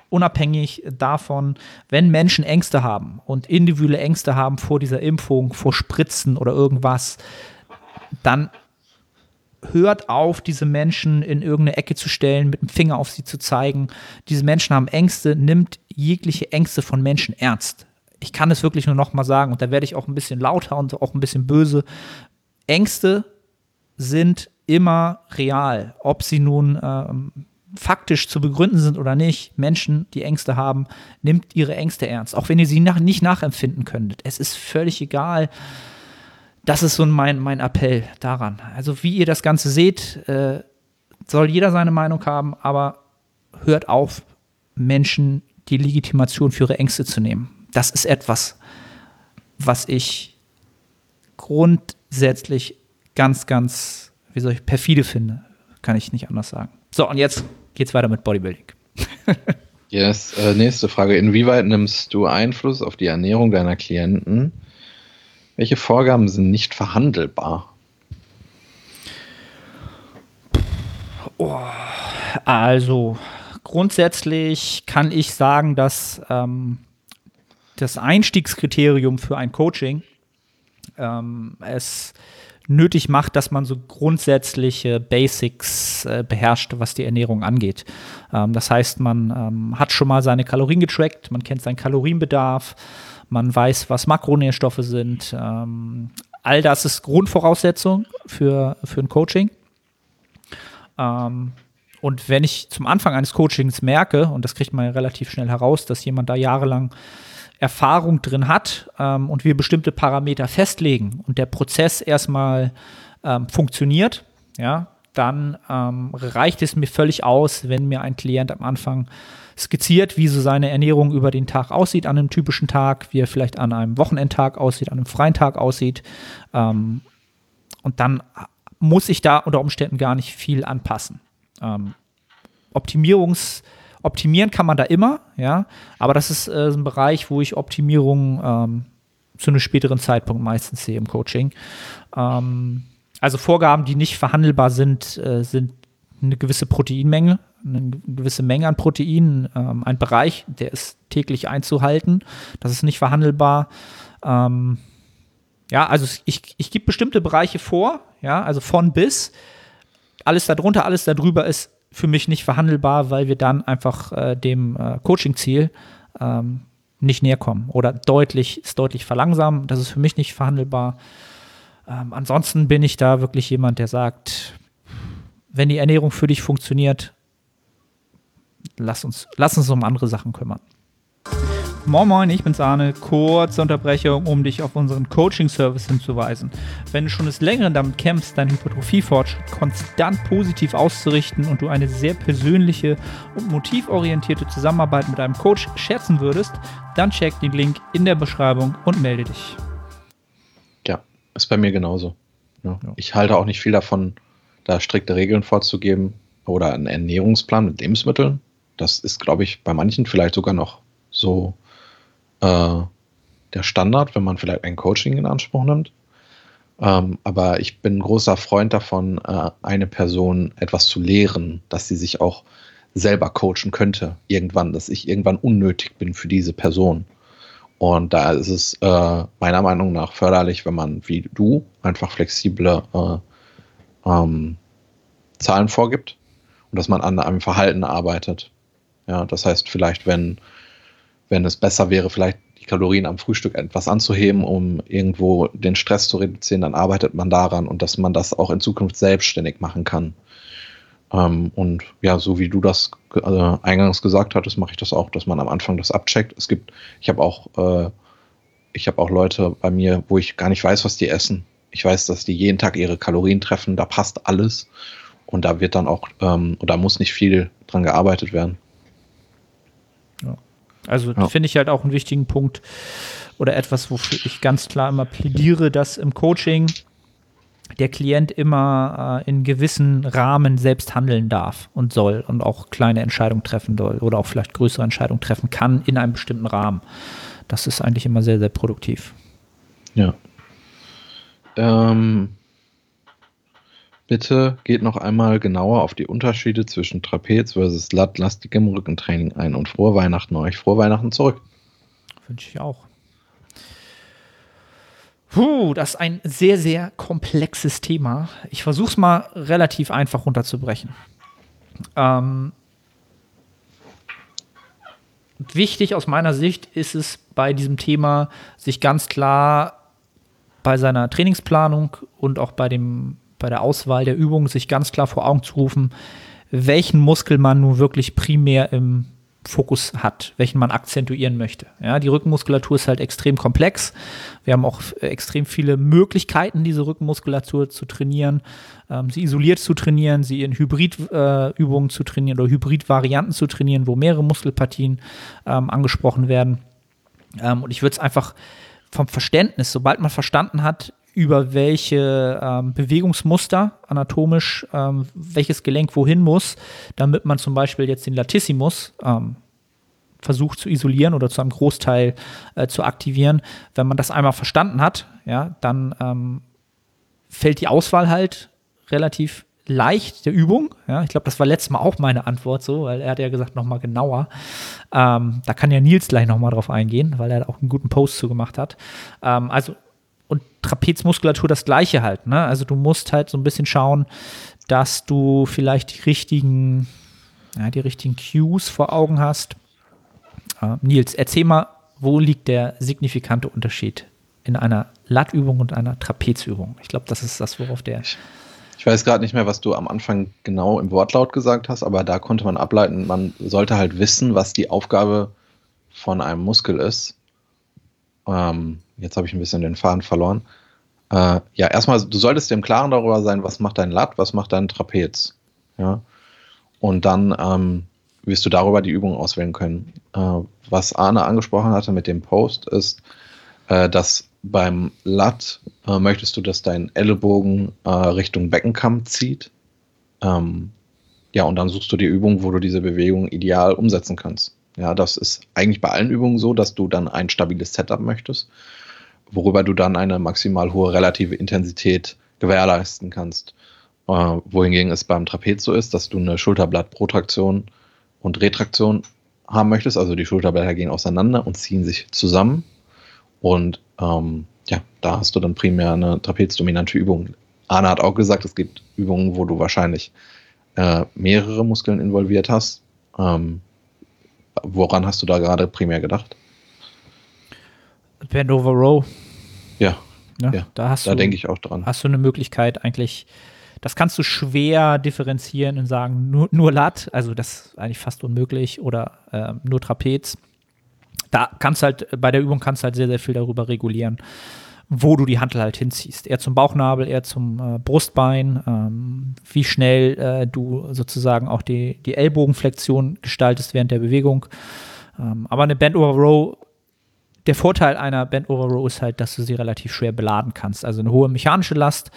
unabhängig davon, wenn Menschen Ängste haben und individuelle Ängste haben vor dieser Impfung, vor Spritzen oder irgendwas, dann hört auf, diese Menschen in irgendeine Ecke zu stellen, mit dem Finger auf sie zu zeigen. Diese Menschen haben Ängste, nimmt jegliche Ängste von Menschen ernst. Ich kann es wirklich nur noch mal sagen und da werde ich auch ein bisschen lauter und auch ein bisschen böse. Ängste sind immer real, ob sie nun ähm, faktisch zu begründen sind oder nicht, Menschen, die Ängste haben, nimmt ihre Ängste ernst, auch wenn ihr sie nach, nicht nachempfinden könntet. Es ist völlig egal. Das ist so mein, mein Appell daran. Also wie ihr das Ganze seht, äh, soll jeder seine Meinung haben, aber hört auf, Menschen die Legitimation für ihre Ängste zu nehmen. Das ist etwas, was ich grundsätzlich ganz, ganz, wie soll ich, perfide finde. Kann ich nicht anders sagen. So, und jetzt geht's weiter mit Bodybuilding. yes, äh, nächste Frage. Inwieweit nimmst du Einfluss auf die Ernährung deiner Klienten? Welche Vorgaben sind nicht verhandelbar? Oh, also, grundsätzlich kann ich sagen, dass ähm, das Einstiegskriterium für ein Coaching ähm, es nötig macht, dass man so grundsätzliche Basics äh, beherrscht, was die Ernährung angeht. Ähm, das heißt, man ähm, hat schon mal seine Kalorien getrackt, man kennt seinen Kalorienbedarf, man weiß, was Makronährstoffe sind. Ähm, all das ist Grundvoraussetzung für, für ein Coaching. Ähm, und wenn ich zum Anfang eines Coachings merke, und das kriegt man ja relativ schnell heraus, dass jemand da jahrelang Erfahrung drin hat ähm, und wir bestimmte Parameter festlegen und der Prozess erstmal ähm, funktioniert, ja, dann ähm, reicht es mir völlig aus, wenn mir ein Klient am Anfang skizziert, wie so seine Ernährung über den Tag aussieht, an einem typischen Tag, wie er vielleicht an einem Wochenendtag aussieht, an einem freien Tag aussieht. Ähm, und dann muss ich da unter Umständen gar nicht viel anpassen. Ähm, Optimierungs- Optimieren kann man da immer, ja, aber das ist äh, ein Bereich, wo ich Optimierung ähm, zu einem späteren Zeitpunkt meistens sehe im Coaching. Ähm, also Vorgaben, die nicht verhandelbar sind, äh, sind eine gewisse Proteinmenge, eine gewisse Menge an Proteinen, ähm, ein Bereich, der ist täglich einzuhalten. Das ist nicht verhandelbar. Ähm, ja, also ich, ich gebe bestimmte Bereiche vor, ja, also von bis. Alles darunter, alles darüber ist für mich nicht verhandelbar, weil wir dann einfach äh, dem äh, Coaching-Ziel ähm, nicht näher kommen oder deutlich, ist deutlich verlangsamen. Das ist für mich nicht verhandelbar. Ähm, ansonsten bin ich da wirklich jemand, der sagt, wenn die Ernährung für dich funktioniert, lass uns, lass uns um andere Sachen kümmern. Moin Moin, ich bin's Arne. Kurze Unterbrechung, um dich auf unseren Coaching-Service hinzuweisen. Wenn du schon des Längeren damit kämpfst, deinen Hypertrophie-Fortschritt konstant positiv auszurichten und du eine sehr persönliche und motivorientierte Zusammenarbeit mit einem Coach schätzen würdest, dann check den Link in der Beschreibung und melde dich. Ja, ist bei mir genauso. Ja. Ja. Ich halte auch nicht viel davon, da strikte Regeln vorzugeben oder einen Ernährungsplan mit Lebensmitteln. Das ist, glaube ich, bei manchen vielleicht sogar noch so äh, der Standard, wenn man vielleicht ein Coaching in Anspruch nimmt. Ähm, aber ich bin großer Freund davon, äh, eine Person etwas zu lehren, dass sie sich auch selber coachen könnte, irgendwann, dass ich irgendwann unnötig bin für diese Person. Und da ist es äh, meiner Meinung nach förderlich, wenn man wie du einfach flexible äh, ähm, Zahlen vorgibt und dass man an einem Verhalten arbeitet. Ja, das heißt vielleicht, wenn wenn es besser wäre, vielleicht die Kalorien am Frühstück etwas anzuheben, um irgendwo den Stress zu reduzieren, dann arbeitet man daran und dass man das auch in Zukunft selbstständig machen kann. Ähm, und ja, so wie du das äh, eingangs gesagt hattest, mache ich das auch, dass man am Anfang das abcheckt. Es gibt, ich habe auch, äh, ich habe auch Leute bei mir, wo ich gar nicht weiß, was die essen. Ich weiß, dass die jeden Tag ihre Kalorien treffen, da passt alles. Und da wird dann auch, ähm, oder muss nicht viel dran gearbeitet werden. Also ja. finde ich halt auch einen wichtigen Punkt oder etwas, wofür ich ganz klar immer plädiere, dass im Coaching der Klient immer äh, in gewissen Rahmen selbst handeln darf und soll und auch kleine Entscheidungen treffen soll oder auch vielleicht größere Entscheidungen treffen kann in einem bestimmten Rahmen. Das ist eigentlich immer sehr, sehr produktiv. Ja. Ähm, Bitte geht noch einmal genauer auf die Unterschiede zwischen Trapez versus Lat lastigem Rückentraining ein und frohe Weihnachten euch. Frohe Weihnachten zurück. Wünsche ich auch. Puh, das ist ein sehr, sehr komplexes Thema. Ich versuche es mal relativ einfach runterzubrechen. Ähm, wichtig aus meiner Sicht ist es bei diesem Thema, sich ganz klar bei seiner Trainingsplanung und auch bei dem bei der Auswahl der Übungen sich ganz klar vor Augen zu rufen, welchen Muskel man nun wirklich primär im Fokus hat, welchen man akzentuieren möchte. Ja, die Rückenmuskulatur ist halt extrem komplex. Wir haben auch extrem viele Möglichkeiten, diese Rückenmuskulatur zu trainieren, ähm, sie isoliert zu trainieren, sie in Hybridübungen äh, zu trainieren oder Hybridvarianten zu trainieren, wo mehrere Muskelpartien ähm, angesprochen werden. Ähm, und ich würde es einfach vom Verständnis, sobald man verstanden hat, über welche ähm, Bewegungsmuster anatomisch ähm, welches Gelenk wohin muss, damit man zum Beispiel jetzt den Latissimus ähm, versucht zu isolieren oder zu einem Großteil äh, zu aktivieren. Wenn man das einmal verstanden hat, ja, dann ähm, fällt die Auswahl halt relativ leicht der Übung. Ja, ich glaube, das war letztes Mal auch meine Antwort so, weil er hat ja gesagt, nochmal genauer. Ähm, da kann ja Nils gleich nochmal drauf eingehen, weil er auch einen guten Post zu gemacht hat. Ähm, also und Trapezmuskulatur das gleiche halt. Ne? Also du musst halt so ein bisschen schauen, dass du vielleicht die richtigen, ja, die richtigen Cues vor Augen hast. Äh, Nils, erzähl mal, wo liegt der signifikante Unterschied in einer Lattübung und einer Trapezübung? Ich glaube, das ist das, worauf der. Ich weiß gerade nicht mehr, was du am Anfang genau im Wortlaut gesagt hast, aber da konnte man ableiten, man sollte halt wissen, was die Aufgabe von einem Muskel ist. Ähm, jetzt habe ich ein bisschen den Faden verloren. Äh, ja, erstmal, du solltest dir im Klaren darüber sein, was macht dein Lat, was macht dein Trapez. Ja. Und dann ähm, wirst du darüber die Übung auswählen können. Äh, was Arne angesprochen hatte mit dem Post, ist, äh, dass beim Lat äh, möchtest du, dass dein Ellenbogen äh, Richtung Beckenkamm zieht. Ähm, ja, und dann suchst du die Übung, wo du diese Bewegung ideal umsetzen kannst. Ja, das ist eigentlich bei allen Übungen so, dass du dann ein stabiles Setup möchtest worüber du dann eine maximal hohe relative Intensität gewährleisten kannst. Äh, wohingegen es beim Trapez so ist, dass du eine Schulterblattprotraktion und Retraktion haben möchtest. Also die Schulterblätter gehen auseinander und ziehen sich zusammen. Und ähm, ja, da hast du dann primär eine trapezdominante Übung. Arne hat auch gesagt, es gibt Übungen, wo du wahrscheinlich äh, mehrere Muskeln involviert hast. Ähm, woran hast du da gerade primär gedacht? Bend over Row. Ja. ja, ja. Da, da denke ich auch dran. Hast du eine Möglichkeit eigentlich, das kannst du schwer differenzieren und sagen, nur, nur Lat, also das ist eigentlich fast unmöglich, oder äh, nur Trapez. Da kannst halt, bei der Übung kannst du halt sehr, sehr viel darüber regulieren, wo du die Handel halt hinziehst. Eher zum Bauchnabel, eher zum äh, Brustbein, ähm, wie schnell äh, du sozusagen auch die, die Ellbogenflexion gestaltest während der Bewegung. Ähm, aber eine Bend over Row der Vorteil einer Bend Over Row ist halt, dass du sie relativ schwer beladen kannst. Also eine hohe mechanische Last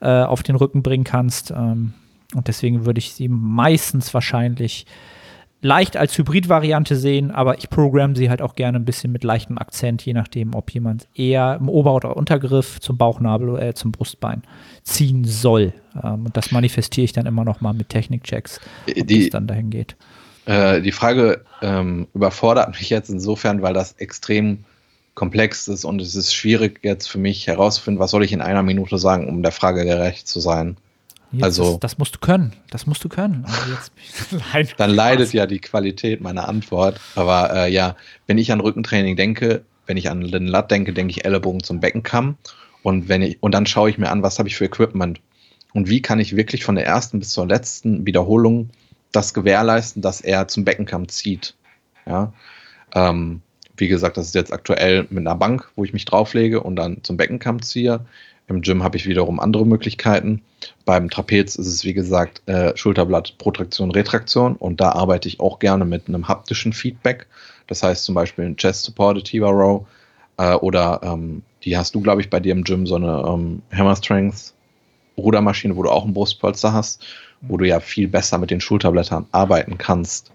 äh, auf den Rücken bringen kannst. Ähm, und deswegen würde ich sie meistens wahrscheinlich leicht als Hybrid-Variante sehen, aber ich programme sie halt auch gerne ein bisschen mit leichtem Akzent, je nachdem, ob jemand eher im Ober- oder Untergriff zum Bauchnabel oder zum Brustbein ziehen soll. Ähm, und das manifestiere ich dann immer noch mal mit Technikchecks, ob die, es dann dahin geht. Äh, die Frage ähm, überfordert mich jetzt insofern, weil das extrem komplex ist und es ist schwierig jetzt für mich herauszufinden, was soll ich in einer Minute sagen, um der Frage gerecht zu sein. Jetzt also ist, das musst du können. Das musst du können. Also dann leidet ja die Qualität meiner Antwort. Aber äh, ja, wenn ich an Rückentraining denke, wenn ich an den Lat denke, denke ich Ellenbogen zum Beckenkamm. Und wenn ich, und dann schaue ich mir an, was habe ich für Equipment und wie kann ich wirklich von der ersten bis zur letzten Wiederholung das gewährleisten, dass er zum Beckenkamm zieht. Ja. Ähm, wie gesagt, das ist jetzt aktuell mit einer Bank, wo ich mich drauflege und dann zum Beckenkamm ziehe. Im Gym habe ich wiederum andere Möglichkeiten. Beim Trapez ist es, wie gesagt, äh, Schulterblatt, Protraktion, Retraktion und da arbeite ich auch gerne mit einem haptischen Feedback. Das heißt zum Beispiel ein Chest Supported Tiva Row äh, oder ähm, die hast du, glaube ich, bei dir im Gym, so eine ähm, Hammer Strength Rudermaschine, wo du auch ein Brustpolster hast, wo du ja viel besser mit den Schulterblättern arbeiten kannst.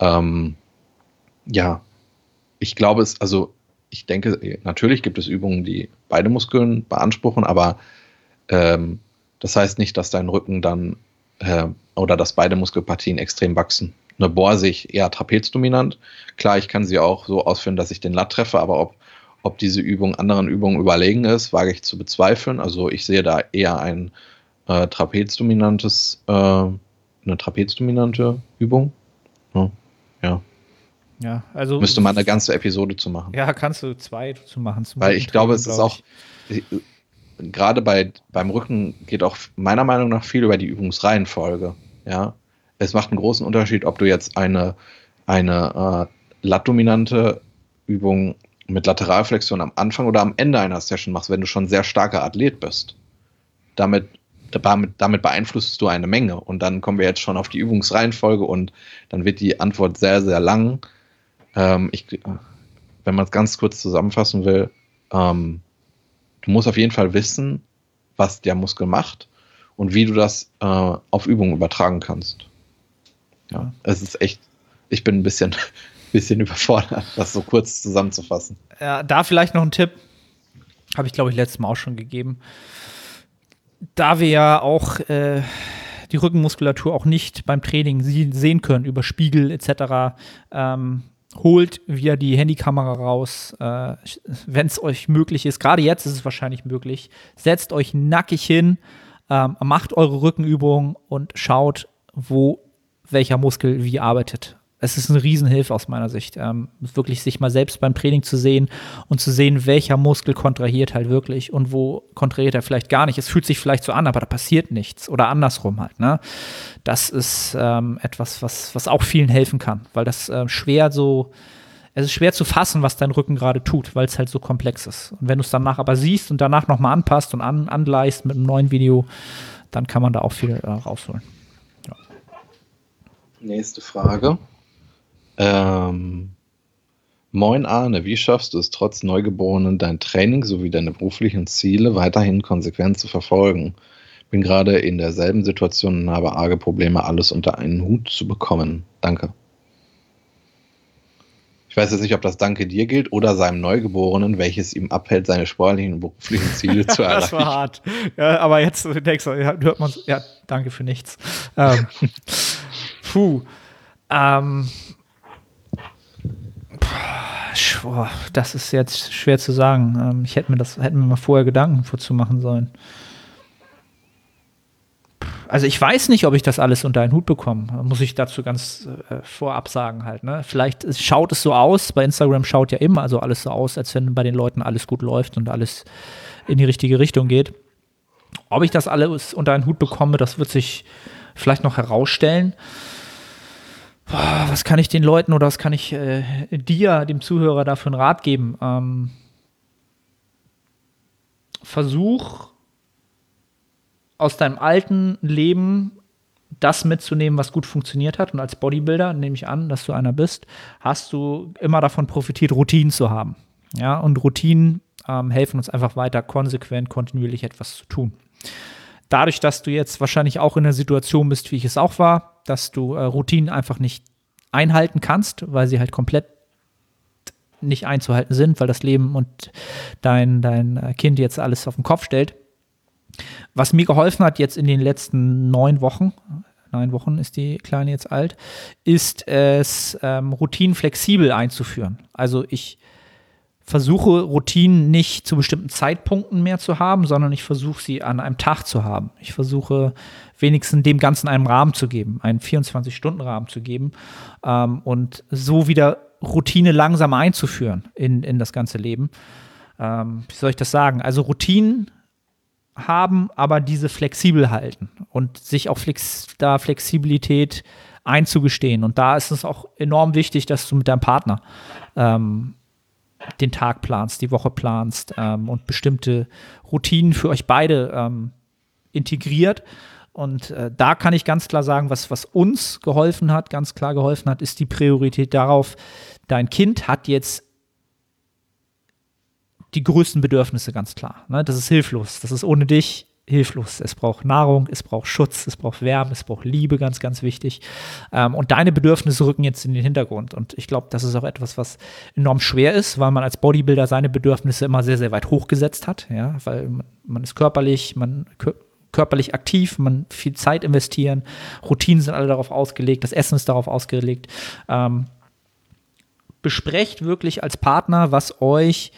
Ähm, ja, ich glaube es, also ich denke, natürlich gibt es Übungen, die beide Muskeln beanspruchen, aber ähm, das heißt nicht, dass dein Rücken dann äh, oder dass beide Muskelpartien extrem wachsen. Eine Bohr sehe ich eher trapezdominant. Klar, ich kann sie auch so ausführen, dass ich den Latt treffe, aber ob, ob diese Übung anderen Übungen überlegen ist, wage ich zu bezweifeln. Also ich sehe da eher ein äh, trapezdominantes, äh, eine trapezdominante Übung. Ja. Ja, also. Müsste man eine ganze Episode zu machen. Ja, kannst du zwei zu machen. Weil ich glaube, es ist auch, gerade bei, beim Rücken geht auch meiner Meinung nach viel über die Übungsreihenfolge. Ja. Es macht einen großen Unterschied, ob du jetzt eine eine äh, lat-dominante Übung mit Lateralflexion am Anfang oder am Ende einer Session machst, wenn du schon sehr starker Athlet bist. Damit, damit, damit beeinflusst du eine Menge. Und dann kommen wir jetzt schon auf die Übungsreihenfolge und dann wird die Antwort sehr, sehr lang. Ähm, ich, wenn man es ganz kurz zusammenfassen will, ähm, du musst auf jeden Fall wissen, was der Muskel macht und wie du das äh, auf Übungen übertragen kannst. Ja, es ist echt, ich bin ein bisschen, bisschen überfordert, das so kurz zusammenzufassen. Ja, da vielleicht noch ein Tipp, habe ich glaube ich letztes Mal auch schon gegeben. Da wir ja auch äh, die Rückenmuskulatur auch nicht beim Training sehen können über Spiegel etc., ähm, holt via die Handykamera raus, äh, wenn es euch möglich ist. Gerade jetzt ist es wahrscheinlich möglich. Setzt euch nackig hin, ähm, macht eure Rückenübungen und schaut, wo welcher Muskel wie arbeitet. Es ist eine Riesenhilfe aus meiner Sicht, ähm, wirklich sich mal selbst beim Training zu sehen und zu sehen, welcher Muskel kontrahiert halt wirklich und wo kontrahiert er vielleicht gar nicht. Es fühlt sich vielleicht so an, aber da passiert nichts oder andersrum halt. Ne? Das ist ähm, etwas, was, was auch vielen helfen kann, weil das äh, schwer so, es ist schwer zu fassen, was dein Rücken gerade tut, weil es halt so komplex ist. Und wenn du es danach aber siehst und danach nochmal anpasst und an, angleichst mit einem neuen Video, dann kann man da auch viel äh, rausholen. Ja. Nächste Frage. Ähm, Moin Arne, wie schaffst du es trotz Neugeborenen dein Training sowie deine beruflichen Ziele weiterhin konsequent zu verfolgen? Bin gerade in derselben Situation und habe arge Probleme, alles unter einen Hut zu bekommen. Danke. Ich weiß jetzt nicht, ob das Danke dir gilt oder seinem Neugeborenen, welches ihm abhält, seine sportlichen und beruflichen Ziele zu erreichen. das war hart. Ja, aber jetzt denkst du, hört man ja, danke für nichts. Ähm, puh. Ähm, Boah, das ist jetzt schwer zu sagen. Ähm, ich hätte mir das, hätten wir mal vorher Gedanken vorzu machen sollen. Also ich weiß nicht, ob ich das alles unter einen Hut bekomme. Muss ich dazu ganz äh, vorab sagen halt. Ne? Vielleicht schaut es so aus. Bei Instagram schaut ja immer also alles so aus, als wenn bei den Leuten alles gut läuft und alles in die richtige Richtung geht. Ob ich das alles unter einen Hut bekomme, das wird sich vielleicht noch herausstellen was kann ich den Leuten oder was kann ich äh, dir, dem Zuhörer, dafür einen Rat geben? Ähm, versuch aus deinem alten Leben das mitzunehmen, was gut funktioniert hat. Und als Bodybuilder, nehme ich an, dass du einer bist, hast du immer davon profitiert, Routinen zu haben. Ja, und Routinen ähm, helfen uns einfach weiter, konsequent, kontinuierlich etwas zu tun. Dadurch, dass du jetzt wahrscheinlich auch in der Situation bist, wie ich es auch war, dass du äh, Routinen einfach nicht einhalten kannst, weil sie halt komplett nicht einzuhalten sind, weil das Leben und dein, dein äh, Kind jetzt alles auf den Kopf stellt. Was mir geholfen hat jetzt in den letzten neun Wochen, neun Wochen ist die Kleine jetzt alt, ist es, ähm, Routinen flexibel einzuführen. Also ich versuche Routinen nicht zu bestimmten Zeitpunkten mehr zu haben, sondern ich versuche sie an einem Tag zu haben. Ich versuche wenigstens dem Ganzen einen Rahmen zu geben, einen 24-Stunden-Rahmen zu geben ähm, und so wieder Routine langsam einzuführen in, in das ganze Leben. Ähm, wie soll ich das sagen? Also Routinen haben, aber diese flexibel halten und sich auch flex da Flexibilität einzugestehen. Und da ist es auch enorm wichtig, dass du mit deinem Partner ähm, den Tag planst, die Woche planst ähm, und bestimmte Routinen für euch beide ähm, integriert. Und äh, da kann ich ganz klar sagen, was, was uns geholfen hat, ganz klar geholfen hat, ist die Priorität darauf, dein Kind hat jetzt die größten Bedürfnisse, ganz klar. Ne? Das ist hilflos. Das ist ohne dich hilflos. Es braucht Nahrung, es braucht Schutz, es braucht Wärme, es braucht Liebe, ganz, ganz wichtig. Ähm, und deine Bedürfnisse rücken jetzt in den Hintergrund. Und ich glaube, das ist auch etwas, was enorm schwer ist, weil man als Bodybuilder seine Bedürfnisse immer sehr, sehr weit hochgesetzt hat. Ja, weil man, man ist körperlich, man körperlich aktiv, man viel Zeit investieren, Routinen sind alle darauf ausgelegt, das Essen ist darauf ausgelegt. Ähm, besprecht wirklich als Partner, was euch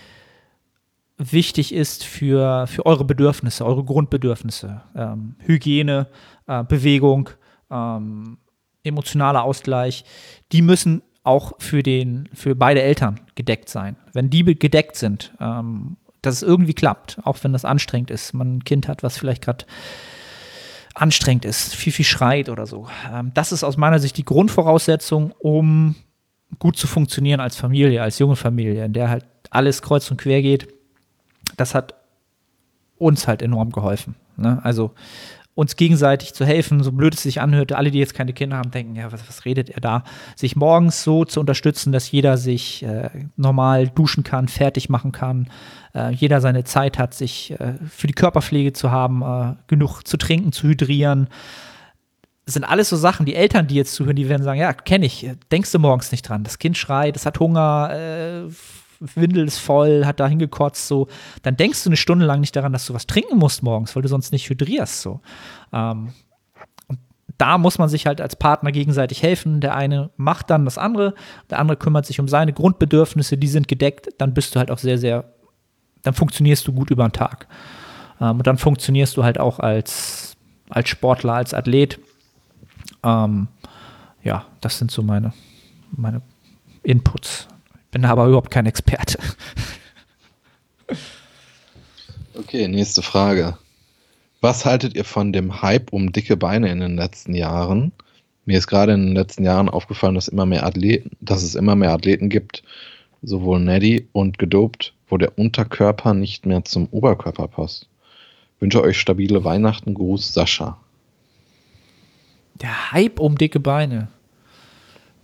wichtig ist für, für eure Bedürfnisse, eure Grundbedürfnisse. Ähm, Hygiene, äh, Bewegung, ähm, emotionaler Ausgleich, die müssen auch für, den, für beide Eltern gedeckt sein. Wenn die gedeckt sind, ähm, dass es irgendwie klappt, auch wenn das anstrengend ist. Man ein Kind hat, was vielleicht gerade anstrengend ist, viel, viel schreit oder so. Ähm, das ist aus meiner Sicht die Grundvoraussetzung, um gut zu funktionieren als Familie, als junge Familie, in der halt alles kreuz und quer geht, das hat uns halt enorm geholfen. Ne? Also uns gegenseitig zu helfen, so blöd es sich anhört, alle, die jetzt keine Kinder haben, denken, ja, was, was redet er da? Sich morgens so zu unterstützen, dass jeder sich äh, normal duschen kann, fertig machen kann, äh, jeder seine Zeit hat, sich äh, für die Körperpflege zu haben, äh, genug zu trinken, zu hydrieren. Das sind alles so Sachen, die Eltern, die jetzt zuhören, die werden sagen, ja, kenne ich, denkst du morgens nicht dran. Das Kind schreit, es hat Hunger, äh, Windel ist voll, hat da hingekotzt, so, dann denkst du eine Stunde lang nicht daran, dass du was trinken musst morgens, weil du sonst nicht hydrierst, so. Ähm, und da muss man sich halt als Partner gegenseitig helfen. Der eine macht dann das andere, der andere kümmert sich um seine Grundbedürfnisse, die sind gedeckt, dann bist du halt auch sehr, sehr, dann funktionierst du gut über den Tag. Ähm, und dann funktionierst du halt auch als, als Sportler, als Athlet. Ähm, ja, das sind so meine, meine Inputs bin aber überhaupt kein Experte. Okay, nächste Frage. Was haltet ihr von dem Hype um dicke Beine in den letzten Jahren? Mir ist gerade in den letzten Jahren aufgefallen, dass, immer mehr Athleten, dass es immer mehr Athleten gibt, sowohl Neddy und gedopt, wo der Unterkörper nicht mehr zum Oberkörper passt. wünsche euch stabile Weihnachten. Gruß, Sascha. Der Hype um dicke Beine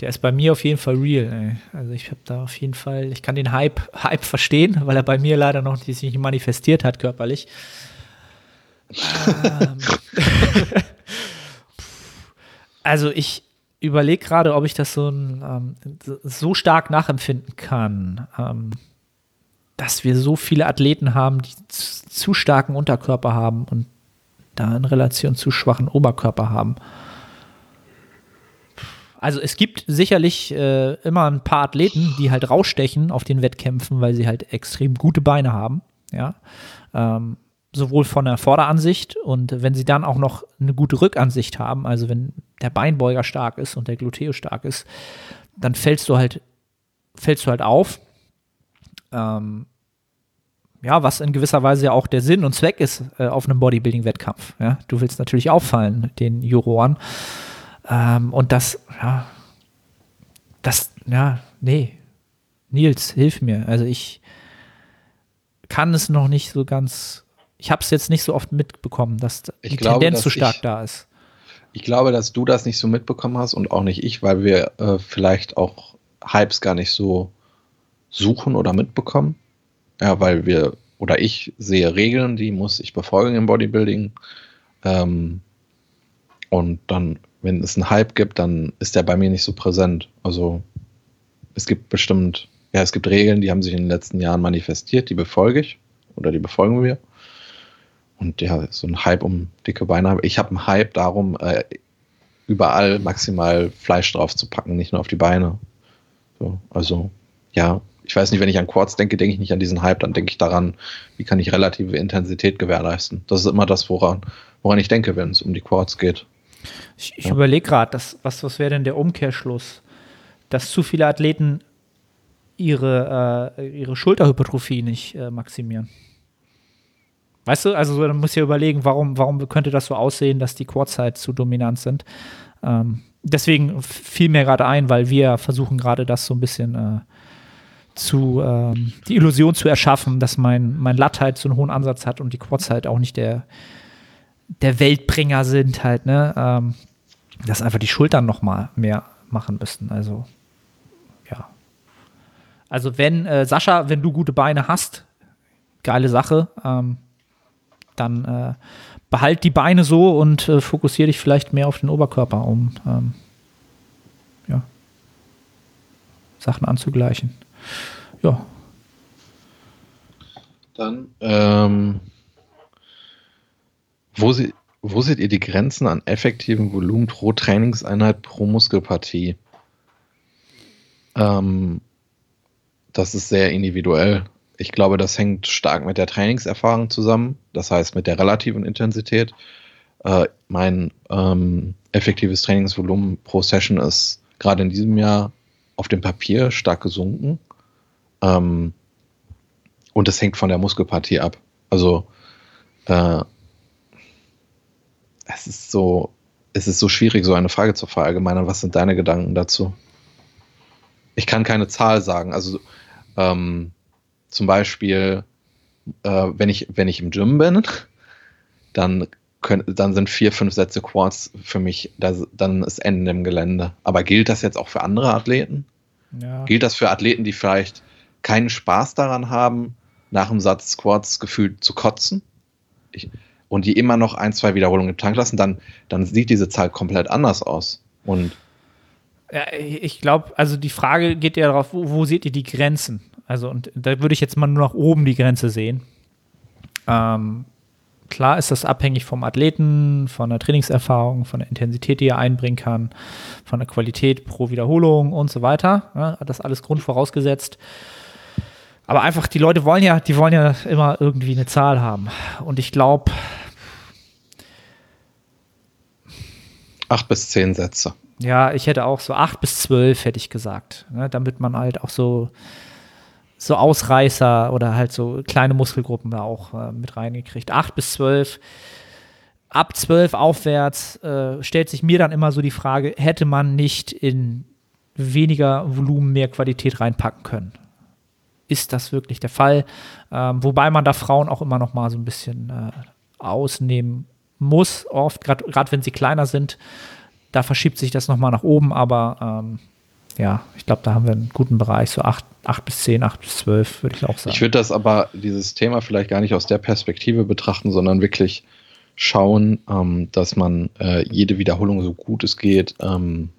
der ist bei mir auf jeden Fall real. Ey. Also ich habe da auf jeden Fall, ich kann den Hype, Hype verstehen, weil er bei mir leider noch nicht manifestiert hat körperlich. ähm, also ich überlege gerade, ob ich das so, ein, ähm, so stark nachempfinden kann, ähm, dass wir so viele Athleten haben, die zu starken Unterkörper haben und da in Relation zu schwachen Oberkörper haben. Also es gibt sicherlich äh, immer ein paar Athleten, die halt rausstechen auf den Wettkämpfen, weil sie halt extrem gute Beine haben. Ja. Ähm, sowohl von der Vorderansicht und wenn sie dann auch noch eine gute Rückansicht haben, also wenn der Beinbeuger stark ist und der Gluteus stark ist, dann fällst du halt, fällst du halt auf. Ähm, ja, was in gewisser Weise ja auch der Sinn und Zweck ist äh, auf einem Bodybuilding-Wettkampf. Ja? Du willst natürlich auffallen, den Juroren. Ähm, und das, ja, das, ja, nee. Nils, hilf mir. Also ich kann es noch nicht so ganz, ich habe es jetzt nicht so oft mitbekommen, dass ich die glaube, Tendenz dass so stark ich, da ist. Ich glaube, dass du das nicht so mitbekommen hast und auch nicht ich, weil wir äh, vielleicht auch Hypes gar nicht so suchen oder mitbekommen. Ja, weil wir, oder ich sehe Regeln, die muss ich befolgen im Bodybuilding. Ähm, und dann wenn es einen Hype gibt, dann ist der bei mir nicht so präsent. Also es gibt bestimmt, ja, es gibt Regeln, die haben sich in den letzten Jahren manifestiert, die befolge ich oder die befolgen wir. Und ja, so ein Hype um dicke Beine. Ich habe einen Hype darum, äh, überall maximal Fleisch drauf zu packen, nicht nur auf die Beine. So, also ja, ich weiß nicht, wenn ich an Quartz denke, denke ich nicht an diesen Hype, dann denke ich daran, wie kann ich relative Intensität gewährleisten. Das ist immer das, woran, woran ich denke, wenn es um die Quartz geht. Ich, ich überlege gerade, was, was wäre denn der Umkehrschluss? Dass zu viele Athleten ihre, äh, ihre Schulterhypertrophie nicht äh, maximieren. Weißt du, also man muss ja überlegen, warum, warum könnte das so aussehen, dass die Quads halt zu dominant sind. Ähm, deswegen fiel mir gerade ein, weil wir versuchen gerade das so ein bisschen äh, zu, ähm, die Illusion zu erschaffen, dass mein, mein Latt halt so einen hohen Ansatz hat und die Quads halt auch nicht der, der Weltbringer sind halt, ne? Ähm, dass einfach die Schultern noch mal mehr machen müssten. Also, ja. Also, wenn, äh, Sascha, wenn du gute Beine hast, geile Sache, ähm, dann äh, behalt die Beine so und äh, fokussiere dich vielleicht mehr auf den Oberkörper, um ähm, ja, Sachen anzugleichen. Ja. Dann ähm, wo, sie, wo seht ihr die Grenzen an effektivem Volumen pro Trainingseinheit pro Muskelpartie? Ähm, das ist sehr individuell. Ich glaube, das hängt stark mit der Trainingserfahrung zusammen, das heißt mit der relativen Intensität. Äh, mein ähm, effektives Trainingsvolumen pro Session ist gerade in diesem Jahr auf dem Papier stark gesunken. Ähm, und es hängt von der Muskelpartie ab. Also äh, es ist so, es ist so schwierig, so eine Frage zu verallgemeinern. Was sind deine Gedanken dazu? ich kann keine Zahl sagen. Also ähm, zum Beispiel, äh, wenn, ich, wenn ich im Gym bin, dann, können, dann sind vier, fünf Sätze Quads für mich, das, dann ist Ende im Gelände. Aber gilt das jetzt auch für andere Athleten? Ja. Gilt das für Athleten, die vielleicht keinen Spaß daran haben, nach dem Satz Squats gefühlt zu kotzen? Ich, und die immer noch ein, zwei Wiederholungen im Tank lassen, dann, dann sieht diese Zahl komplett anders aus. Und ja, ich glaube, also die Frage geht ja darauf, wo, wo, seht ihr die Grenzen? Also, und da würde ich jetzt mal nur nach oben die Grenze sehen. Ähm, klar ist das abhängig vom Athleten, von der Trainingserfahrung, von der Intensität, die er einbringen kann, von der Qualität pro Wiederholung und so weiter. Ja, das alles Grund vorausgesetzt. Aber einfach, die Leute wollen ja, die wollen ja immer irgendwie eine Zahl haben. Und ich glaube. Acht bis zehn Sätze. Ja, ich hätte auch so acht bis zwölf, hätte ich gesagt. Ne, damit man halt auch so, so Ausreißer oder halt so kleine Muskelgruppen da auch äh, mit reingekriegt. Acht bis zwölf. Ab zwölf aufwärts äh, stellt sich mir dann immer so die Frage, hätte man nicht in weniger Volumen mehr Qualität reinpacken können? Ist das wirklich der Fall? Ähm, wobei man da Frauen auch immer noch mal so ein bisschen äh, ausnehmen muss, oft, gerade wenn sie kleiner sind da verschiebt sich das nochmal nach oben, aber ähm, ja, ich glaube, da haben wir einen guten Bereich, so 8, 8 bis 10, 8 bis 12, würde ich auch sagen. Ich würde das aber, dieses Thema vielleicht gar nicht aus der Perspektive betrachten, sondern wirklich schauen, ähm, dass man äh, jede Wiederholung so gut es geht ähm,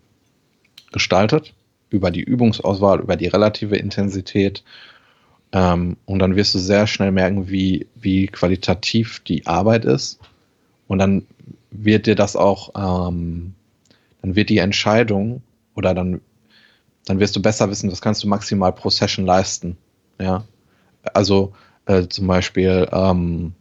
gestaltet, über die Übungsauswahl, über die relative Intensität. Ähm, und dann wirst du sehr schnell merken, wie, wie qualitativ die Arbeit ist. Und dann wird dir das auch ähm, dann wird die Entscheidung oder dann, dann wirst du besser wissen, was kannst du maximal pro Session leisten. Ja. Also äh, zum Beispiel ähm,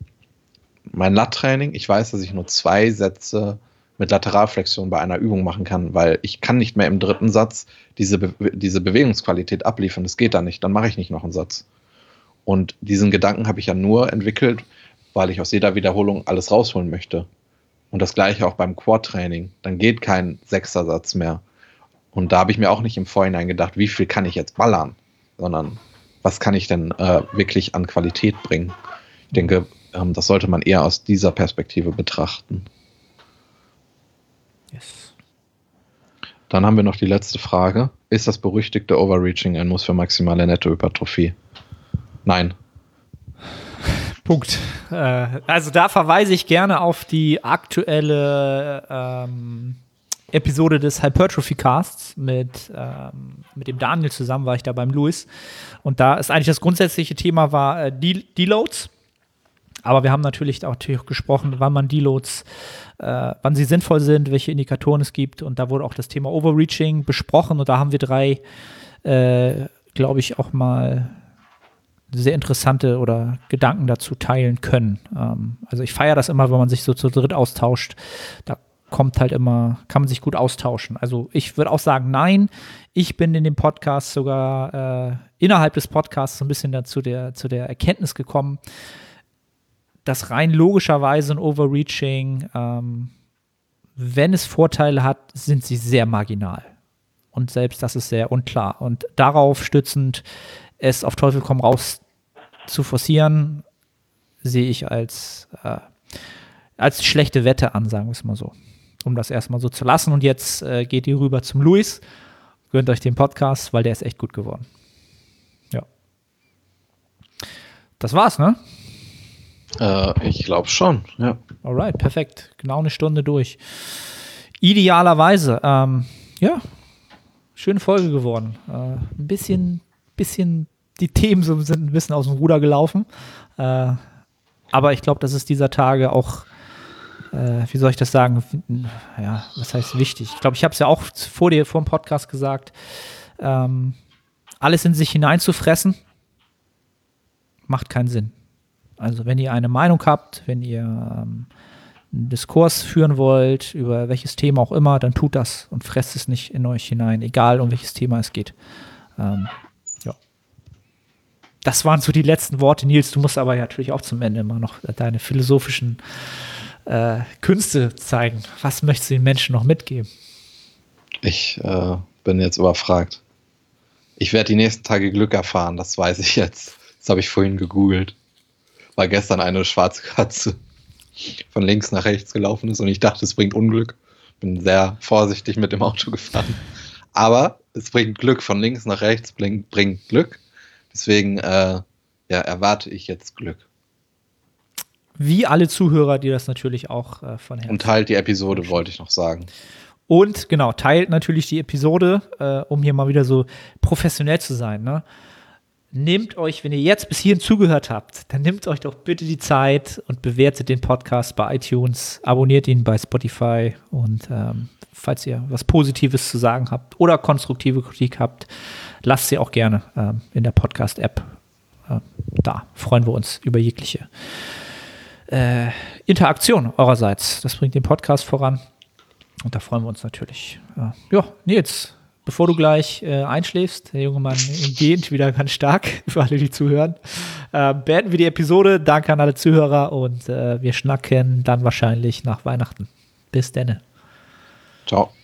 mein Lat-Training, ich weiß, dass ich nur zwei Sätze mit Lateralflexion bei einer Übung machen kann, weil ich kann nicht mehr im dritten Satz diese, Be diese Bewegungsqualität abliefern. Das geht da nicht. Dann mache ich nicht noch einen Satz. Und diesen Gedanken habe ich ja nur entwickelt, weil ich aus jeder Wiederholung alles rausholen möchte. Und das gleiche auch beim Quad-Training. Dann geht kein Sechser-Satz mehr. Und da habe ich mir auch nicht im Vorhinein gedacht, wie viel kann ich jetzt ballern, sondern was kann ich denn äh, wirklich an Qualität bringen. Ich denke, ähm, das sollte man eher aus dieser Perspektive betrachten. Yes. Dann haben wir noch die letzte Frage. Ist das berüchtigte Overreaching ein Muss für maximale Nettohypertrophie? Nein. Punkt. Äh, also da verweise ich gerne auf die aktuelle ähm, Episode des Hypertrophy Casts mit, ähm, mit dem Daniel zusammen war ich da beim Louis. Und da ist eigentlich das grundsätzliche Thema war äh, Deloads. Aber wir haben natürlich auch natürlich gesprochen, wann man Deloads, äh, wann sie sinnvoll sind, welche Indikatoren es gibt. Und da wurde auch das Thema Overreaching besprochen. Und da haben wir drei, äh, glaube ich, auch mal sehr interessante oder Gedanken dazu teilen können. Ähm, also ich feiere das immer, wenn man sich so zu dritt austauscht. Da kommt halt immer, kann man sich gut austauschen. Also ich würde auch sagen, nein, ich bin in dem Podcast sogar äh, innerhalb des Podcasts so ein bisschen dazu der, zu der Erkenntnis gekommen, dass rein logischerweise ein Overreaching, ähm, wenn es Vorteile hat, sind sie sehr marginal. Und selbst das ist sehr unklar. Und darauf stützend es auf Teufel komm raus zu forcieren, sehe ich als, äh, als schlechte Wette an, sagen wir es mal so. Um das erstmal so zu lassen. Und jetzt äh, geht ihr rüber zum Luis. Gönnt euch den Podcast, weil der ist echt gut geworden. Ja. Das war's, ne? Äh, ich glaube schon, ja. Alright, perfekt. Genau eine Stunde durch. Idealerweise, ähm, ja, schöne Folge geworden. Äh, ein bisschen, bisschen die Themen so sind ein bisschen aus dem Ruder gelaufen. Äh, aber ich glaube, das ist dieser Tage auch, äh, wie soll ich das sagen? Ja, was heißt wichtig? Ich glaube, ich habe es ja auch vor dir, vor dem Podcast gesagt, ähm, alles in sich hineinzufressen, macht keinen Sinn. Also, wenn ihr eine Meinung habt, wenn ihr ähm, einen Diskurs führen wollt, über welches Thema auch immer, dann tut das und fresst es nicht in euch hinein, egal um welches Thema es geht. Ähm, das waren so die letzten Worte, Nils. Du musst aber natürlich auch zum Ende immer noch deine philosophischen äh, Künste zeigen. Was möchtest du den Menschen noch mitgeben? Ich äh, bin jetzt überfragt. Ich werde die nächsten Tage Glück erfahren, das weiß ich jetzt. Das habe ich vorhin gegoogelt. Weil gestern eine schwarze Katze von links nach rechts gelaufen ist und ich dachte, es bringt Unglück. Bin sehr vorsichtig mit dem Auto gefahren. Aber es bringt Glück, von links nach rechts bringt Glück. Deswegen äh, ja, erwarte ich jetzt Glück. Wie alle Zuhörer, die das natürlich auch äh, von Herzen. Und teilt die Episode, wollte ich noch sagen. Und genau, teilt natürlich die Episode, äh, um hier mal wieder so professionell zu sein. Ne? Nehmt euch, wenn ihr jetzt bis hierhin zugehört habt, dann nehmt euch doch bitte die Zeit und bewertet den Podcast bei iTunes, abonniert ihn bei Spotify und ähm, falls ihr was Positives zu sagen habt oder konstruktive Kritik habt, lasst sie auch gerne ähm, in der Podcast-App äh, da. Freuen wir uns über jegliche äh, Interaktion eurerseits. Das bringt den Podcast voran. Und da freuen wir uns natürlich. Ja, ja Nils, bevor du gleich äh, einschläfst, der junge Mann geht wieder ganz stark, für alle, die zuhören, äh, beenden wir die Episode. Danke an alle Zuhörer und äh, wir schnacken dann wahrscheinlich nach Weihnachten. Bis denne. top.